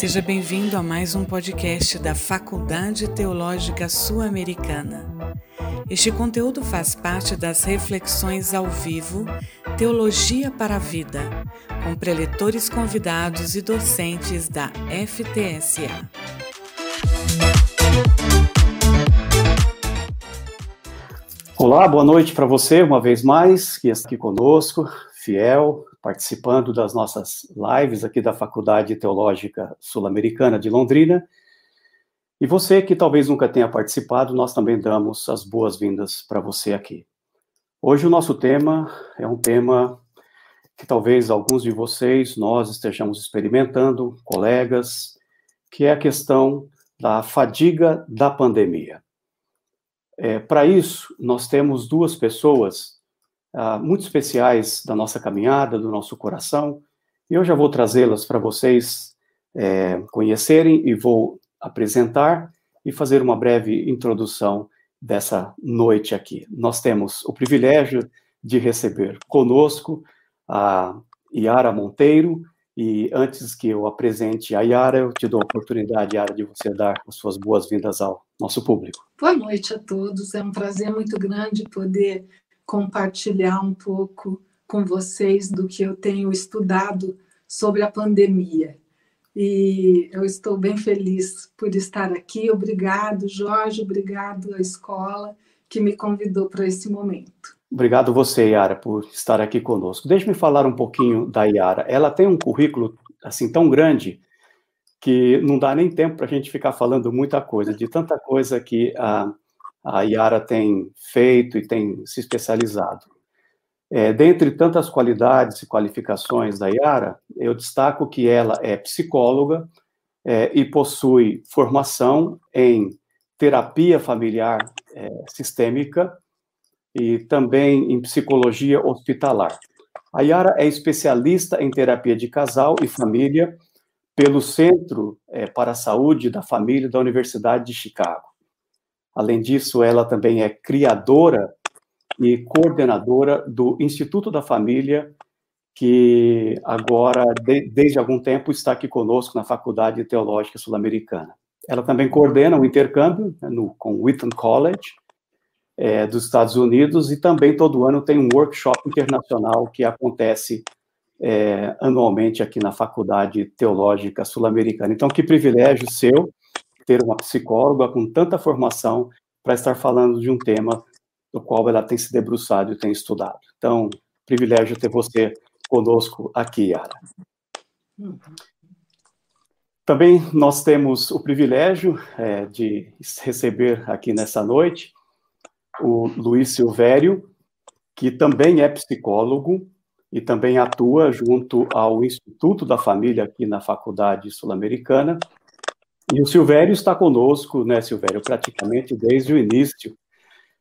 Seja bem-vindo a mais um podcast da Faculdade Teológica Sul-Americana. Este conteúdo faz parte das reflexões ao vivo Teologia para a Vida, com preletores convidados e docentes da FTSA. Olá, boa noite para você uma vez mais, que está aqui conosco, fiel, participando das nossas lives aqui da Faculdade Teológica Sul-Americana de Londrina. E você que talvez nunca tenha participado, nós também damos as boas-vindas para você aqui. Hoje o nosso tema é um tema que talvez alguns de vocês, nós estejamos experimentando, colegas, que é a questão da fadiga da pandemia. É, para isso, nós temos duas pessoas uh, muito especiais da nossa caminhada, do nosso coração, e eu já vou trazê-las para vocês é, conhecerem e vou apresentar e fazer uma breve introdução dessa noite aqui. Nós temos o privilégio de receber conosco a Yara Monteiro, e antes que eu apresente a Yara, eu te dou a oportunidade, Yara, de você dar as suas boas-vindas ao nosso público. Boa noite a todos, é um prazer muito grande poder compartilhar um pouco com vocês do que eu tenho estudado sobre a pandemia. E eu estou bem feliz por estar aqui. Obrigado, Jorge, obrigado à escola que me convidou para esse momento. Obrigado você, Yara, por estar aqui conosco. Deixe-me falar um pouquinho da Yara. Ela tem um currículo assim tão grande que não dá nem tempo para a gente ficar falando muita coisa, de tanta coisa que a, a Yara tem feito e tem se especializado. É, dentre tantas qualidades e qualificações da Yara, eu destaco que ela é psicóloga é, e possui formação em terapia familiar é, sistêmica e também em psicologia hospitalar. A Yara é especialista em terapia de casal e família pelo Centro é, para a Saúde da Família da Universidade de Chicago. Além disso, ela também é criadora e coordenadora do Instituto da Família, que agora, de, desde algum tempo, está aqui conosco na Faculdade Teológica Sul-Americana. Ela também coordena o intercâmbio né, no, com Wheaton College, é, dos Estados Unidos, e também todo ano tem um workshop internacional que acontece é, anualmente aqui na Faculdade Teológica Sul-Americana. Então, que privilégio seu ter uma psicóloga com tanta formação para estar falando de um tema do qual ela tem se debruçado e tem estudado. Então, privilégio ter você conosco aqui, Yara. Também nós temos o privilégio é, de receber aqui nessa noite o Luiz Silvério, que também é psicólogo e também atua junto ao Instituto da Família aqui na Faculdade Sul-Americana e o Silvério está conosco, né, Silvério, praticamente desde o início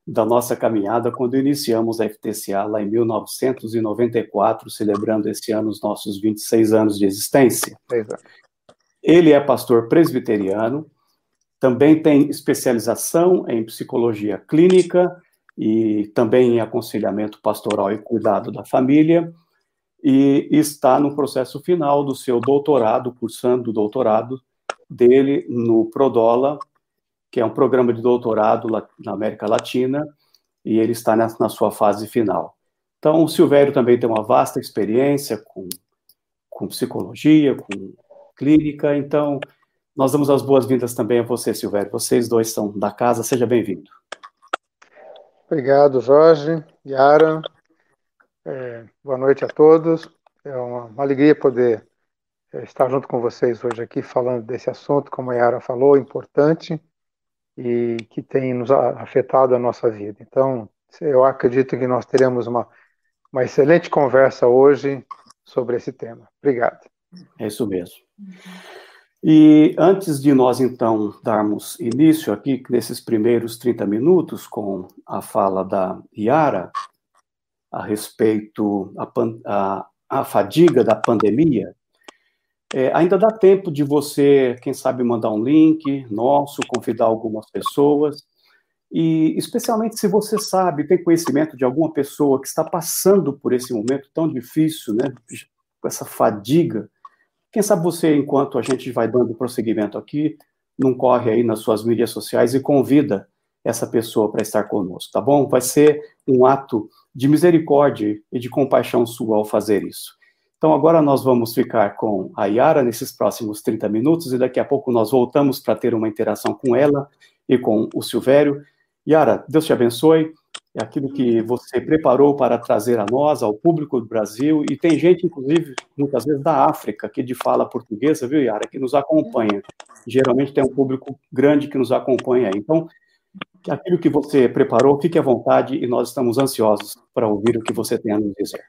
da nossa caminhada, quando iniciamos a FTCA lá em 1994, celebrando esse ano os nossos 26 anos de existência. Exato. Ele é pastor presbiteriano, também tem especialização em psicologia clínica e também em aconselhamento pastoral e cuidado da família, e está no processo final do seu doutorado, cursando o doutorado dele no Prodola, que é um programa de doutorado na América Latina, e ele está na, na sua fase final. Então, o Silvério também tem uma vasta experiência com, com psicologia, com clínica, então nós damos as boas-vindas também a você, Silvério. Vocês dois são da casa, seja bem-vindo. Obrigado, Jorge, Yara. É, boa noite a todos. É uma, uma alegria poder estar junto com vocês hoje aqui falando desse assunto, como a Yara falou, importante e que tem nos afetado a nossa vida. Então, eu acredito que nós teremos uma, uma excelente conversa hoje sobre esse tema. Obrigado. É isso mesmo. E antes de nós, então, darmos início aqui, nesses primeiros 30 minutos, com a fala da Yara a respeito a, a, a fadiga da pandemia, é, ainda dá tempo de você, quem sabe, mandar um link nosso, convidar algumas pessoas. E, especialmente, se você sabe, tem conhecimento de alguma pessoa que está passando por esse momento tão difícil, né, com essa fadiga Quem sabe você, enquanto a gente vai dando prosseguimento aqui, não corre aí nas suas mídias sociais e convida essa pessoa para estar conosco, tá bom? Vai ser um ato de misericórdia e de compaixão sua ao fazer isso. Então, agora nós vamos ficar com a Yara nesses próximos 30 minutos e daqui a pouco nós voltamos para ter uma interação com ela e com o Silvério. Yara, Deus te abençoe. É aquilo que você preparou para trazer a nós, ao público do Brasil, e tem gente, inclusive, muitas vezes da África, que de fala portuguesa, viu, Yara, que nos acompanha. Geralmente tem um público grande que nos acompanha. Então, aquilo que você preparou, fique à vontade e nós estamos ansiosos para ouvir o que você tem a nos dizer.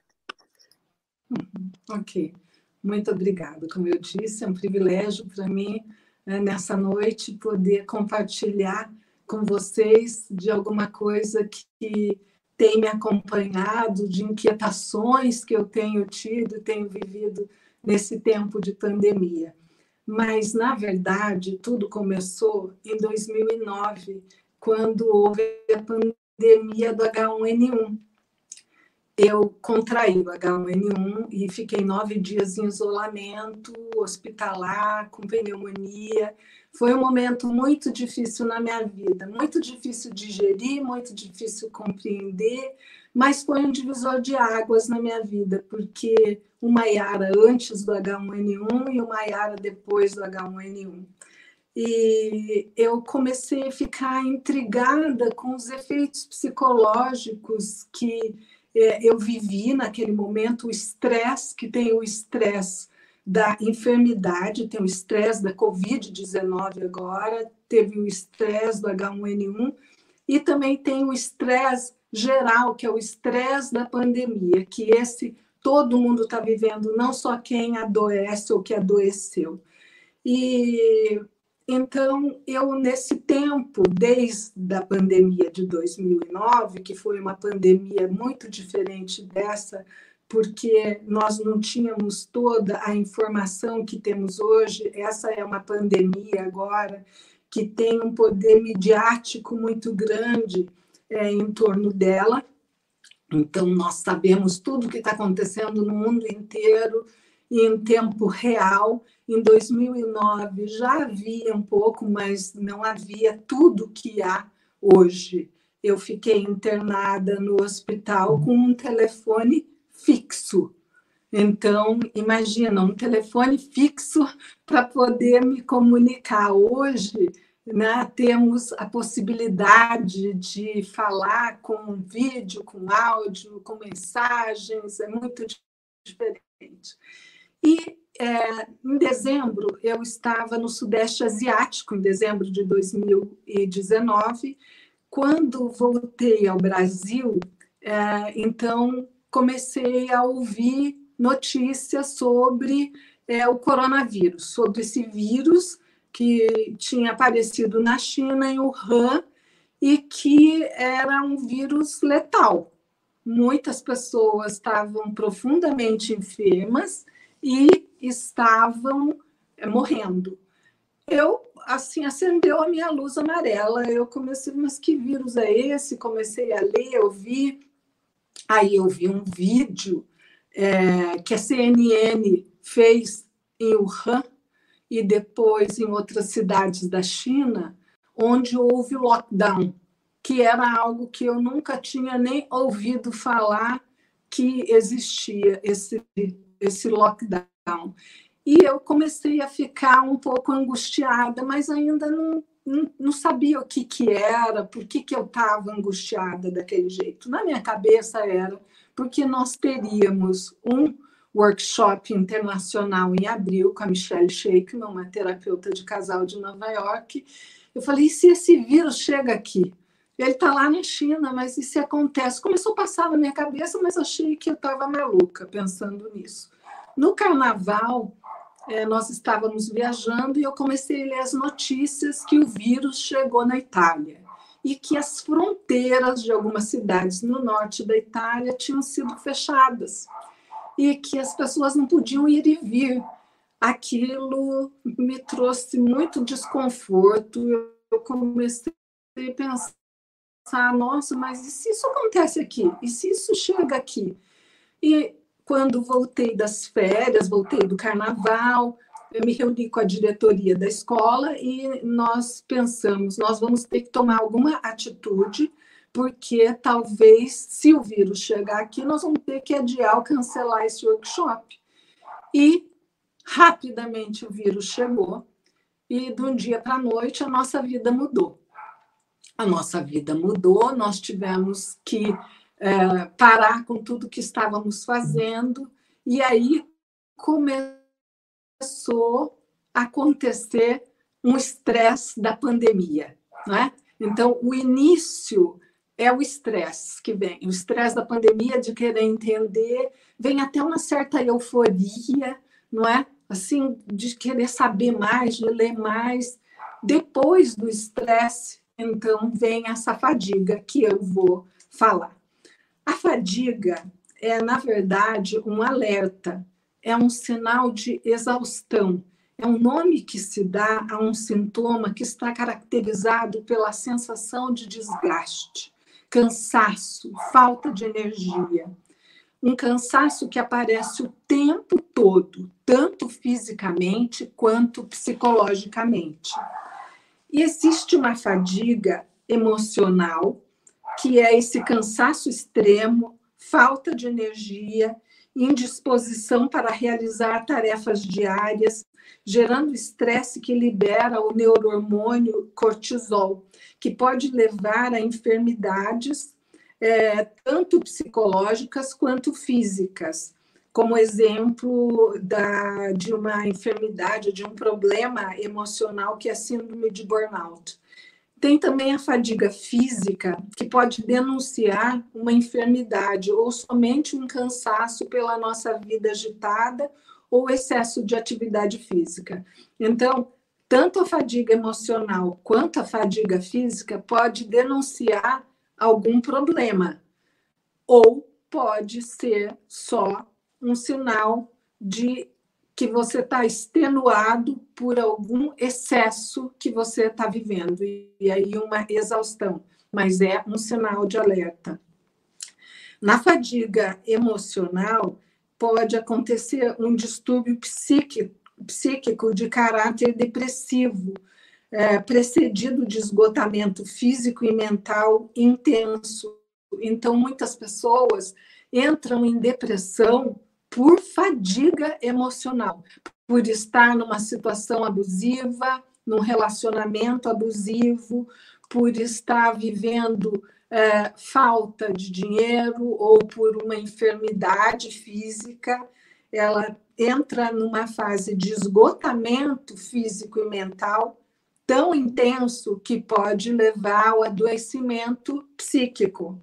Uhum, ok, muito obrigada. Como eu disse, é um privilégio para mim, né, nessa noite, poder compartilhar com vocês de alguma coisa que tem me acompanhado, de inquietações que eu tenho tido e tenho vivido nesse tempo de pandemia. Mas, na verdade, tudo começou em 2009, quando houve a pandemia do H1N1. Eu contraí o H1N1 e fiquei nove dias em isolamento hospitalar, com pneumonia. Foi um momento muito difícil na minha vida, muito difícil de gerir, muito difícil compreender, mas foi um divisor de águas na minha vida, porque uma Yara antes do H1N1 e uma Yara depois do H1N1 e eu comecei a ficar intrigada com os efeitos psicológicos que eu vivi naquele momento, o estresse, que tem o estresse da enfermidade, tem o estresse da Covid-19 agora, teve o estresse do H1N1 e também tem o estresse geral, que é o estresse da pandemia, que esse todo mundo está vivendo, não só quem adoece ou que adoeceu. E então, eu, nesse tempo, desde a pandemia de 2009, que foi uma pandemia muito diferente dessa, porque nós não tínhamos toda a informação que temos hoje, essa é uma pandemia agora que tem um poder midiático muito grande é, em torno dela. Então, nós sabemos tudo o que está acontecendo no mundo inteiro em tempo real em 2009 já havia um pouco, mas não havia tudo que há hoje. Eu fiquei internada no hospital com um telefone fixo. Então, imagina, um telefone fixo para poder me comunicar. Hoje, né, temos a possibilidade de falar com vídeo, com áudio, com mensagens, é muito diferente. E é, em dezembro, eu estava no Sudeste Asiático, em dezembro de 2019. Quando voltei ao Brasil, é, então comecei a ouvir notícias sobre é, o coronavírus, sobre esse vírus que tinha aparecido na China, em Wuhan, e que era um vírus letal. Muitas pessoas estavam profundamente enfermas e estavam eh, morrendo. Eu, assim, acendeu a minha luz amarela. Eu comecei, mas que vírus é esse? Comecei a ler, eu vi. Aí eu vi um vídeo é, que a CNN fez em Wuhan e depois em outras cidades da China, onde houve lockdown, que era algo que eu nunca tinha nem ouvido falar que existia esse, esse lockdown. E eu comecei a ficar um pouco angustiada, mas ainda não, não, não sabia o que, que era, por que, que eu estava angustiada daquele jeito. Na minha cabeça era porque nós teríamos um workshop internacional em abril com a Michelle Shakeman, uma terapeuta de casal de Nova York. Eu falei, e se esse vírus chega aqui? Ele está lá na China, mas se acontece? Começou a passar na minha cabeça, mas achei que eu estava maluca pensando nisso. No carnaval, é, nós estávamos viajando e eu comecei a ler as notícias que o vírus chegou na Itália e que as fronteiras de algumas cidades no norte da Itália tinham sido fechadas e que as pessoas não podiam ir e vir. Aquilo me trouxe muito desconforto. Eu comecei a pensar: nossa, mas e se isso acontece aqui? E se isso chega aqui? E quando voltei das férias, voltei do carnaval, eu me reuni com a diretoria da escola e nós pensamos, nós vamos ter que tomar alguma atitude, porque talvez, se o vírus chegar aqui, nós vamos ter que adiar ou cancelar esse workshop. E rapidamente o vírus chegou e de um dia para a noite a nossa vida mudou. A nossa vida mudou, nós tivemos que é, parar com tudo que estávamos fazendo, e aí começou a acontecer um estresse da pandemia. Né? Então, o início é o estresse que vem, o estresse da pandemia de querer entender, vem até uma certa euforia, não é? Assim, de querer saber mais, de ler mais. Depois do estresse, então, vem essa fadiga que eu vou falar. A fadiga é, na verdade, um alerta, é um sinal de exaustão, é um nome que se dá a um sintoma que está caracterizado pela sensação de desgaste, cansaço, falta de energia. Um cansaço que aparece o tempo todo, tanto fisicamente quanto psicologicamente. E existe uma fadiga emocional que é esse cansaço extremo, falta de energia, indisposição para realizar tarefas diárias, gerando estresse que libera o neurohormônio cortisol, que pode levar a enfermidades é, tanto psicológicas quanto físicas, como exemplo da, de uma enfermidade, de um problema emocional que é a síndrome de burnout. Tem também a fadiga física, que pode denunciar uma enfermidade ou somente um cansaço pela nossa vida agitada ou excesso de atividade física. Então, tanto a fadiga emocional quanto a fadiga física pode denunciar algum problema ou pode ser só um sinal de que você está extenuado por algum excesso que você está vivendo, e aí uma exaustão, mas é um sinal de alerta. Na fadiga emocional, pode acontecer um distúrbio psíquico, psíquico de caráter depressivo, é, precedido de esgotamento físico e mental intenso. Então, muitas pessoas entram em depressão por fadiga emocional, por estar numa situação abusiva, num relacionamento abusivo, por estar vivendo é, falta de dinheiro ou por uma enfermidade física, ela entra numa fase de esgotamento físico e mental tão intenso que pode levar ao adoecimento psíquico.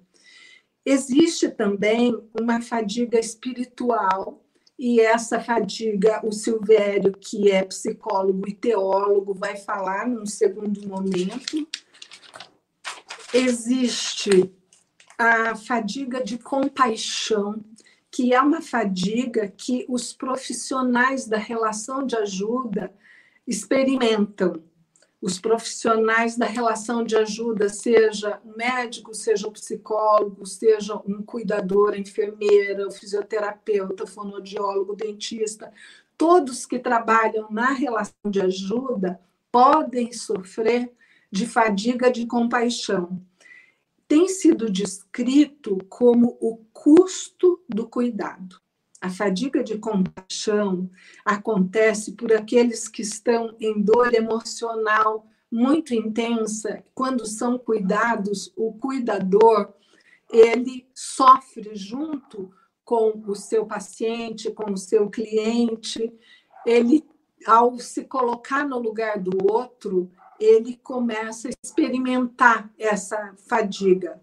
Existe também uma fadiga espiritual, e essa fadiga, o Silvério, que é psicólogo e teólogo, vai falar num segundo momento. Existe a fadiga de compaixão, que é uma fadiga que os profissionais da relação de ajuda experimentam os profissionais da relação de ajuda, seja o médico, seja o psicólogo, seja um cuidador, enfermeira, fisioterapeuta, o fonoaudiólogo, o dentista, todos que trabalham na relação de ajuda podem sofrer de fadiga de compaixão. Tem sido descrito como o custo do cuidado. A fadiga de compaixão acontece por aqueles que estão em dor emocional muito intensa. Quando são cuidados, o cuidador ele sofre junto com o seu paciente, com o seu cliente. Ele, ao se colocar no lugar do outro, ele começa a experimentar essa fadiga.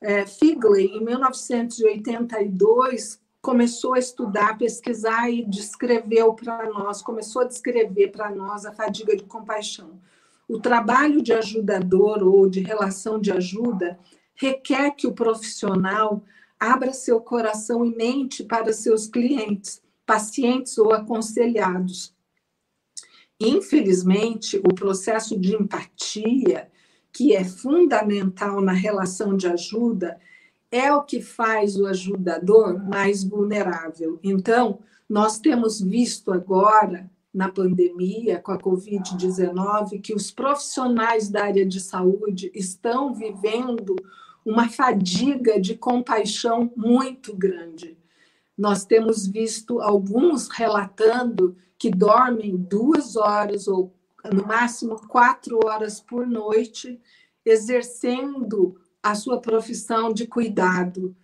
É, Figley, em 1982, começou a estudar, pesquisar e descreveu para nós, começou a descrever para nós a fadiga de compaixão. O trabalho de ajudador ou de relação de ajuda requer que o profissional abra seu coração e mente para seus clientes, pacientes ou aconselhados. Infelizmente, o processo de empatia, que é fundamental na relação de ajuda, é o que faz o ajudador mais vulnerável. Então, nós temos visto agora, na pandemia, com a Covid-19, que os profissionais da área de saúde estão vivendo uma fadiga de compaixão muito grande. Nós temos visto alguns relatando que dormem duas horas ou no máximo quatro horas por noite, exercendo a sua profissão de cuidado.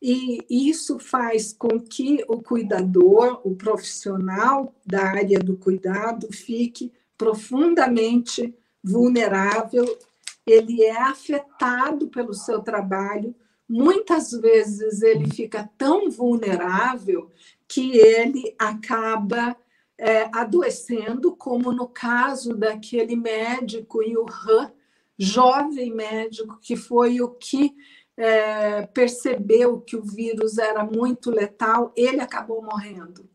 E isso faz com que o cuidador, o profissional da área do cuidado, fique profundamente vulnerável, ele é afetado pelo seu trabalho. Muitas vezes ele fica tão vulnerável que ele acaba é, adoecendo, como no caso daquele médico em Wuhan, jovem médico, que foi o que é, percebeu que o vírus era muito letal, ele acabou morrendo.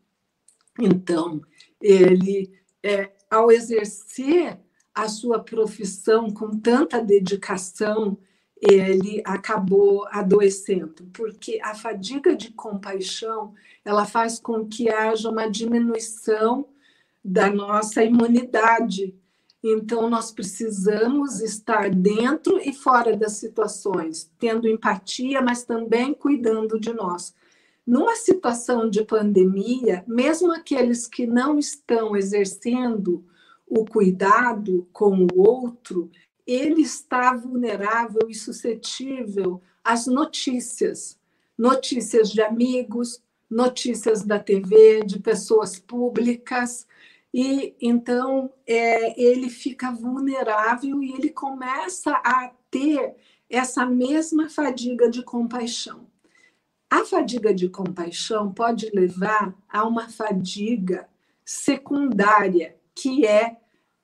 Então, ele, é, ao exercer a sua profissão com tanta dedicação, ele acabou adoecendo, porque a fadiga de compaixão ela faz com que haja uma diminuição da nossa imunidade. Então, nós precisamos estar dentro e fora das situações, tendo empatia, mas também cuidando de nós. Numa situação de pandemia, mesmo aqueles que não estão exercendo o cuidado com o outro, ele está vulnerável e suscetível às notícias, notícias de amigos, notícias da TV, de pessoas públicas, e então é, ele fica vulnerável e ele começa a ter essa mesma fadiga de compaixão. A fadiga de compaixão pode levar a uma fadiga secundária, que é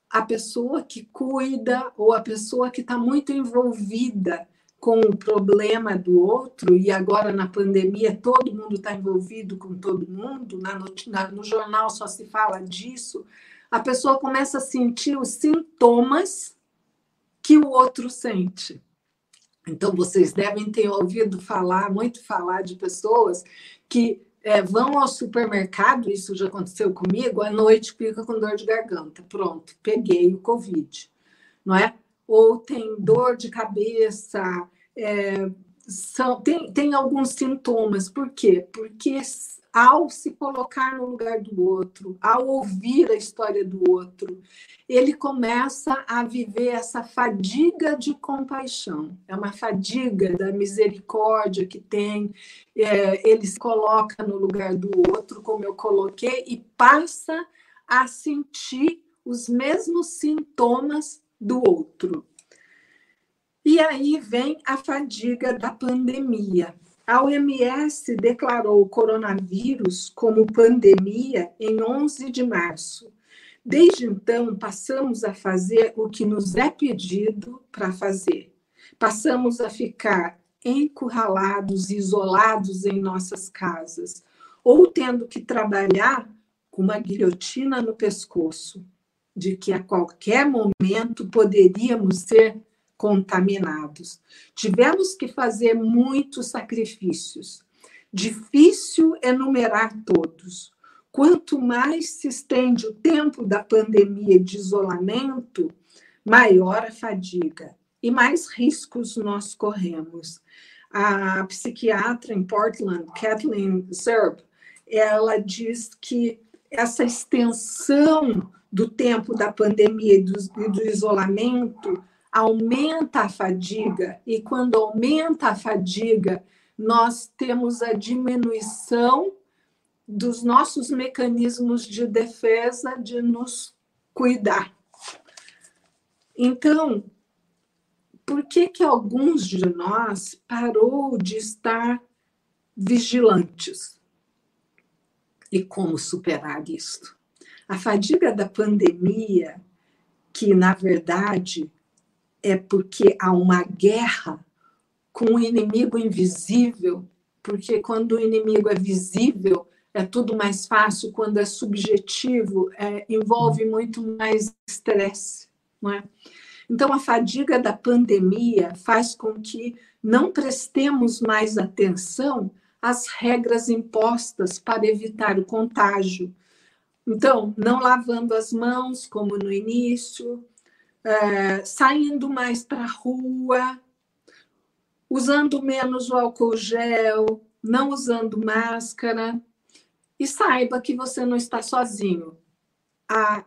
a pessoa que cuida ou a pessoa que está muito envolvida com o problema do outro, e agora na pandemia todo mundo está envolvido com todo mundo, na, na, no jornal só se fala disso, a pessoa começa a sentir os sintomas que o outro sente. Então, vocês devem ter ouvido falar, muito falar de pessoas que é, vão ao supermercado, isso já aconteceu comigo, à noite fica com dor de garganta. Pronto, peguei o Covid, não é? Ou tem dor de cabeça, é, são, tem, tem alguns sintomas. Por quê? Porque ao se colocar no lugar do outro, ao ouvir a história do outro, ele começa a viver essa fadiga de compaixão. É uma fadiga da misericórdia que tem. É, ele se coloca no lugar do outro, como eu coloquei, e passa a sentir os mesmos sintomas do outro. E aí vem a fadiga da pandemia. A OMS declarou o coronavírus como pandemia em 11 de março. Desde então, passamos a fazer o que nos é pedido para fazer. Passamos a ficar encurralados, isolados em nossas casas, ou tendo que trabalhar com uma guilhotina no pescoço, de que a qualquer momento poderíamos ser contaminados. Tivemos que fazer muitos sacrifícios. Difícil enumerar todos. Quanto mais se estende o tempo da pandemia de isolamento, maior a fadiga e mais riscos nós corremos. A psiquiatra em Portland, Kathleen Zerb, ela diz que essa extensão do tempo da pandemia e do, e do isolamento aumenta a fadiga, e quando aumenta a fadiga, nós temos a diminuição dos nossos mecanismos de defesa de nos cuidar. Então, por que que alguns de nós parou de estar vigilantes? E como superar isto? A fadiga da pandemia, que na verdade é porque há uma guerra com um inimigo invisível, porque quando o inimigo é visível, é tudo mais fácil, quando é subjetivo, é, envolve muito mais estresse, não é? Então, a fadiga da pandemia faz com que não prestemos mais atenção às regras impostas para evitar o contágio. Então, não lavando as mãos, como no início, é, saindo mais para a rua, usando menos o álcool gel, não usando máscara. E saiba que você não está sozinho. A,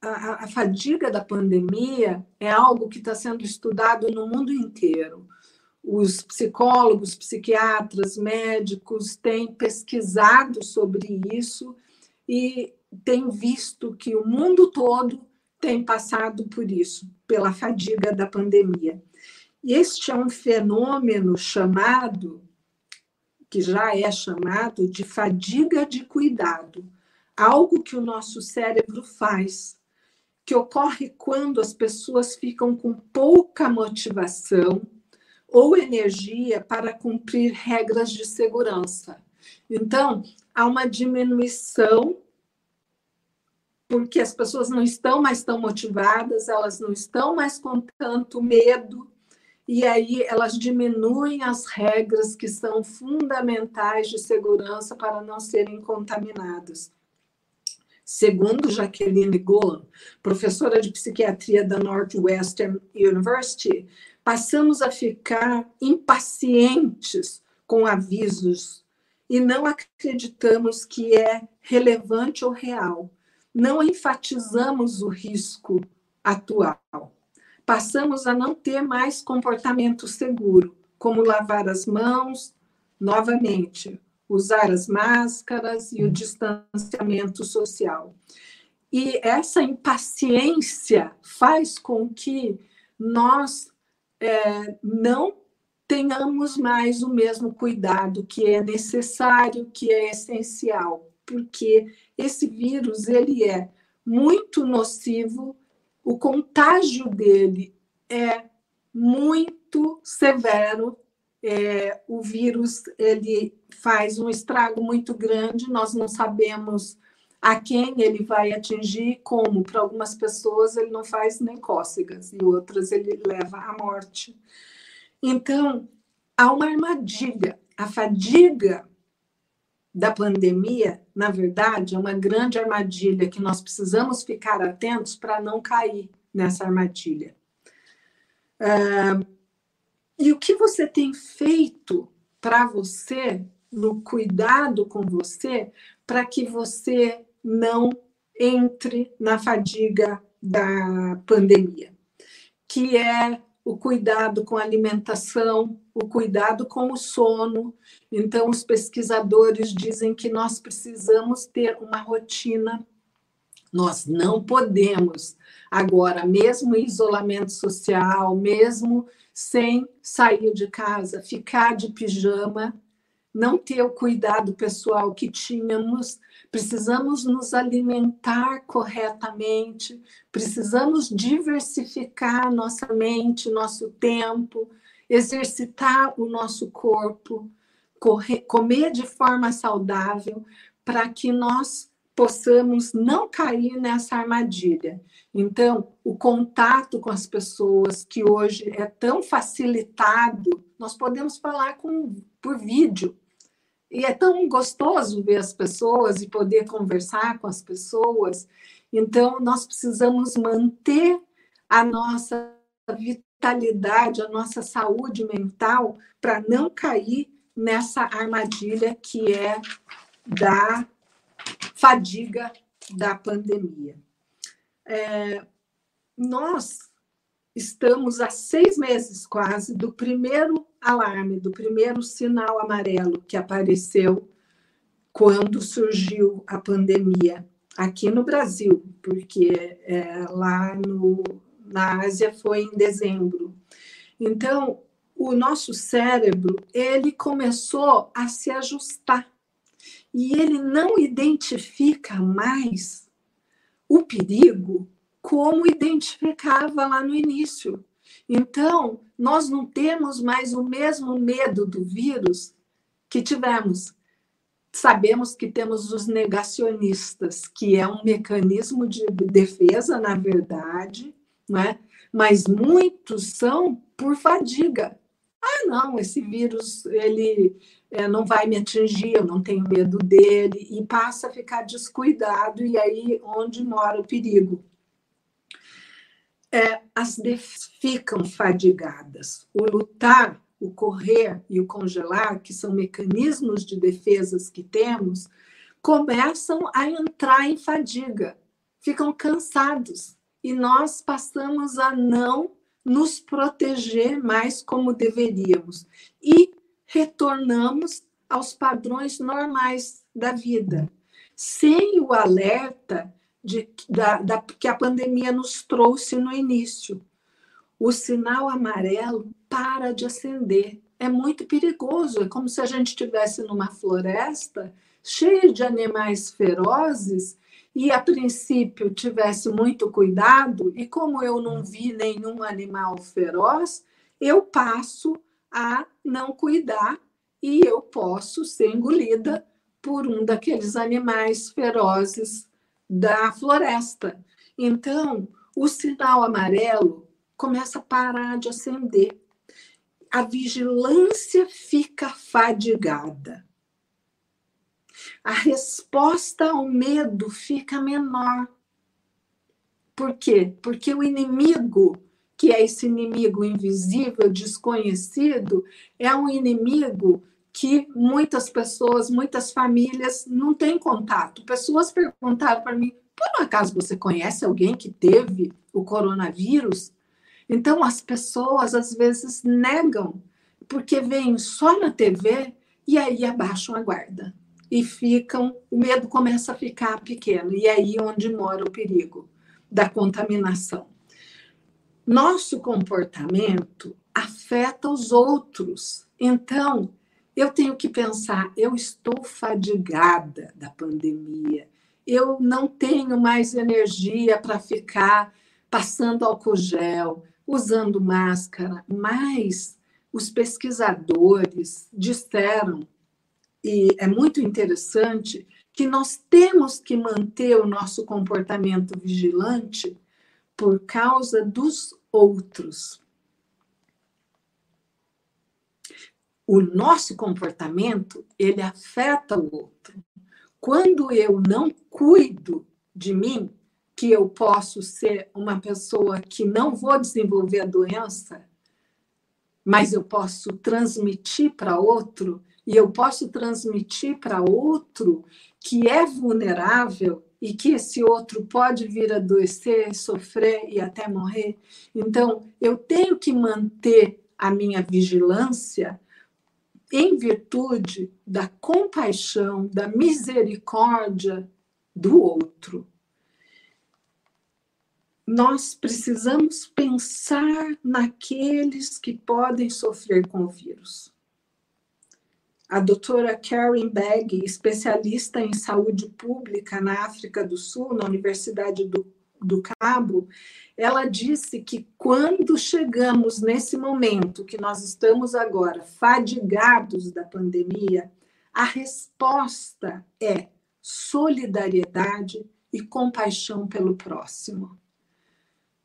a, a fadiga da pandemia é algo que está sendo estudado no mundo inteiro. Os psicólogos, psiquiatras, médicos têm pesquisado sobre isso e têm visto que o mundo todo tem passado por isso, pela fadiga da pandemia. Este é um fenômeno chamado, que já é chamado de fadiga de cuidado, algo que o nosso cérebro faz, que ocorre quando as pessoas ficam com pouca motivação ou energia para cumprir regras de segurança. Então, há uma diminuição porque as pessoas não estão mais tão motivadas, elas não estão mais com tanto medo, e aí elas diminuem as regras que são fundamentais de segurança para não serem contaminadas. Segundo Jaqueline Golan, professora de psiquiatria da Northwestern University, passamos a ficar impacientes com avisos e não acreditamos que é relevante ou real não enfatizamos o risco atual. Passamos a não ter mais comportamento seguro, como lavar as mãos, novamente, usar as máscaras e o distanciamento social. E essa impaciência faz com que nós é, não tenhamos mais o mesmo cuidado que é necessário, que é essencial porque esse vírus ele é muito nocivo, o contágio dele é muito severo. É, o vírus ele faz um estrago muito grande. Nós não sabemos a quem ele vai atingir, como para algumas pessoas ele não faz nem cócegas e outras ele leva à morte. Então há uma armadilha. A fadiga da pandemia, na verdade, é uma grande armadilha que nós precisamos ficar atentos para não cair nessa armadilha. Uh, e o que você tem feito para você, no cuidado com você, para que você não entre na fadiga da pandemia, que é o cuidado com a alimentação, o cuidado com o sono. Então, os pesquisadores dizem que nós precisamos ter uma rotina. Nós não podemos, agora, mesmo em isolamento social, mesmo sem sair de casa, ficar de pijama, não ter o cuidado pessoal que tínhamos, precisamos nos alimentar corretamente, precisamos diversificar nossa mente, nosso tempo, exercitar o nosso corpo, correr, comer de forma saudável, para que nós possamos não cair nessa armadilha. Então, o contato com as pessoas, que hoje é tão facilitado, nós podemos falar com, por vídeo. E é tão gostoso ver as pessoas e poder conversar com as pessoas. Então, nós precisamos manter a nossa vitalidade, a nossa saúde mental, para não cair nessa armadilha que é da fadiga da pandemia. É, nós estamos há seis meses quase do primeiro alarme, do primeiro sinal amarelo que apareceu quando surgiu a pandemia aqui no Brasil, porque é, lá no, na Ásia foi em dezembro. Então, o nosso cérebro, ele começou a se ajustar. E ele não identifica mais o perigo como identificava lá no início. Então, nós não temos mais o mesmo medo do vírus que tivemos. Sabemos que temos os negacionistas, que é um mecanismo de defesa, na verdade, né? mas muitos são por fadiga. Ah, não, esse vírus ele é, não vai me atingir, eu não tenho medo dele, e passa a ficar descuidado, e aí onde mora o perigo. É, as ficam fadigadas. O lutar, o correr e o congelar, que são mecanismos de defesas que temos, começam a entrar em fadiga, ficam cansados, e nós passamos a não nos proteger mais como deveríamos. E retornamos aos padrões normais da vida, sem o alerta de, da, da, que a pandemia nos trouxe no início. O sinal amarelo para de acender. É muito perigoso, é como se a gente estivesse numa floresta cheia de animais ferozes e a princípio tivesse muito cuidado, e como eu não vi nenhum animal feroz, eu passo a não cuidar e eu posso ser engolida por um daqueles animais ferozes da floresta. Então, o sinal amarelo começa a parar de acender. A vigilância fica fadigada a resposta ao medo fica menor. Por quê? Porque o inimigo, que é esse inimigo invisível, desconhecido, é um inimigo que muitas pessoas, muitas famílias não têm contato. Pessoas perguntaram para mim: por um acaso você conhece alguém que teve o coronavírus? Então, as pessoas às vezes negam, porque veem só na TV e aí abaixam a guarda e ficam, o medo começa a ficar pequeno, e é aí onde mora o perigo da contaminação. Nosso comportamento afeta os outros. Então, eu tenho que pensar, eu estou fadigada da pandemia. Eu não tenho mais energia para ficar passando álcool gel, usando máscara, mas os pesquisadores disseram e é muito interessante que nós temos que manter o nosso comportamento vigilante por causa dos outros. O nosso comportamento, ele afeta o outro. Quando eu não cuido de mim, que eu posso ser uma pessoa que não vou desenvolver a doença, mas eu posso transmitir para outro, e eu posso transmitir para outro que é vulnerável e que esse outro pode vir a adoecer, sofrer e até morrer. Então, eu tenho que manter a minha vigilância em virtude da compaixão, da misericórdia do outro. Nós precisamos pensar naqueles que podem sofrer com o vírus. A doutora Karen Begg, especialista em saúde pública na África do Sul, na Universidade do, do Cabo, ela disse que quando chegamos nesse momento que nós estamos agora, fadigados da pandemia, a resposta é solidariedade e compaixão pelo próximo.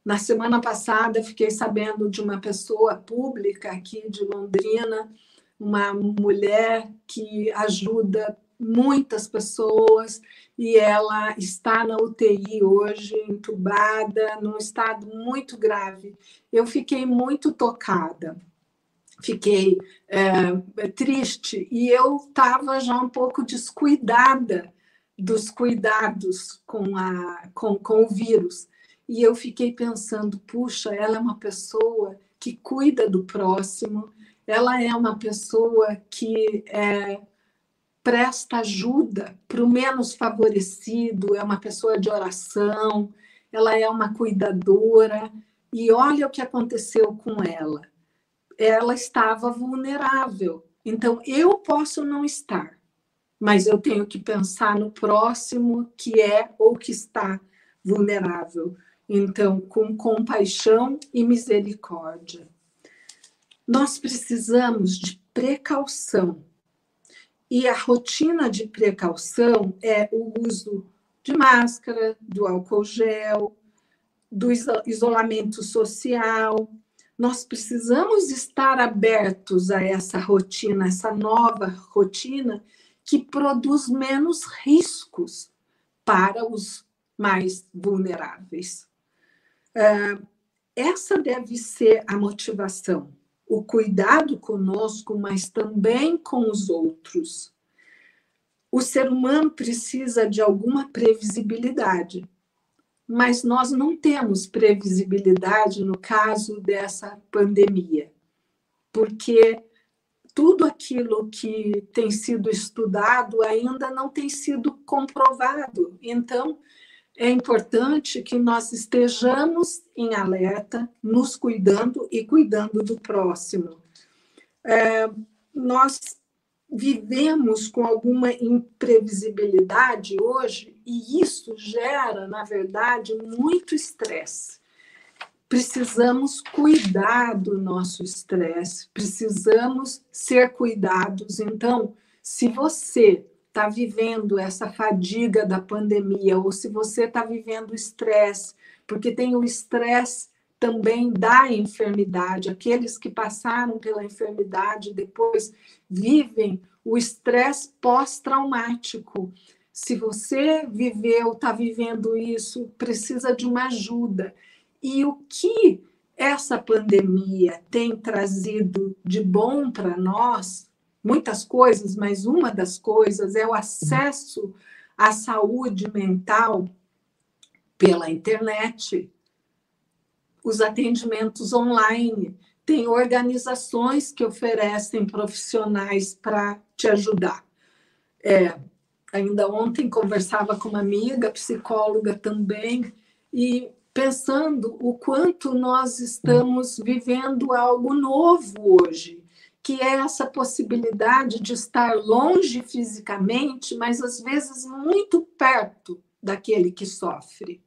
Na semana passada, fiquei sabendo de uma pessoa pública aqui de Londrina uma mulher que ajuda muitas pessoas e ela está na UTI hoje, entubada, num estado muito grave. Eu fiquei muito tocada, fiquei é, triste e eu estava já um pouco descuidada dos cuidados com, a, com, com o vírus. E eu fiquei pensando, puxa, ela é uma pessoa que cuida do próximo, ela é uma pessoa que é, presta ajuda para o menos favorecido, é uma pessoa de oração, ela é uma cuidadora. E olha o que aconteceu com ela. Ela estava vulnerável. Então, eu posso não estar, mas eu tenho que pensar no próximo que é ou que está vulnerável. Então, com compaixão e misericórdia. Nós precisamos de precaução. E a rotina de precaução é o uso de máscara, do álcool gel, do isolamento social, nós precisamos estar abertos a essa rotina, essa nova rotina que produz menos riscos para os mais vulneráveis. É, essa deve ser a motivação, o cuidado conosco, mas também com os outros. O ser humano precisa de alguma previsibilidade mas nós não temos previsibilidade no caso dessa pandemia, porque tudo aquilo que tem sido estudado ainda não tem sido comprovado. Então, é importante que nós estejamos em alerta, nos cuidando e cuidando do próximo. É, nós vivemos com alguma imprevisibilidade hoje e isso gera, na verdade, muito estresse. Precisamos cuidar do nosso estresse, precisamos ser cuidados. Então, se você está vivendo essa fadiga da pandemia, ou se você está vivendo estresse, porque tem o estresse também da enfermidade, aqueles que passaram pela enfermidade depois vivem o estresse pós-traumático. Se você viveu, está vivendo isso, precisa de uma ajuda. E o que essa pandemia tem trazido de bom para nós, muitas coisas, mas uma das coisas é o acesso à saúde mental pela internet, os atendimentos online. Tem organizações que oferecem profissionais para te ajudar. É, ainda ontem conversava com uma amiga, psicóloga também, e pensando o quanto nós estamos vivendo algo novo hoje, que é essa possibilidade de estar longe fisicamente, mas às vezes muito perto daquele que sofre.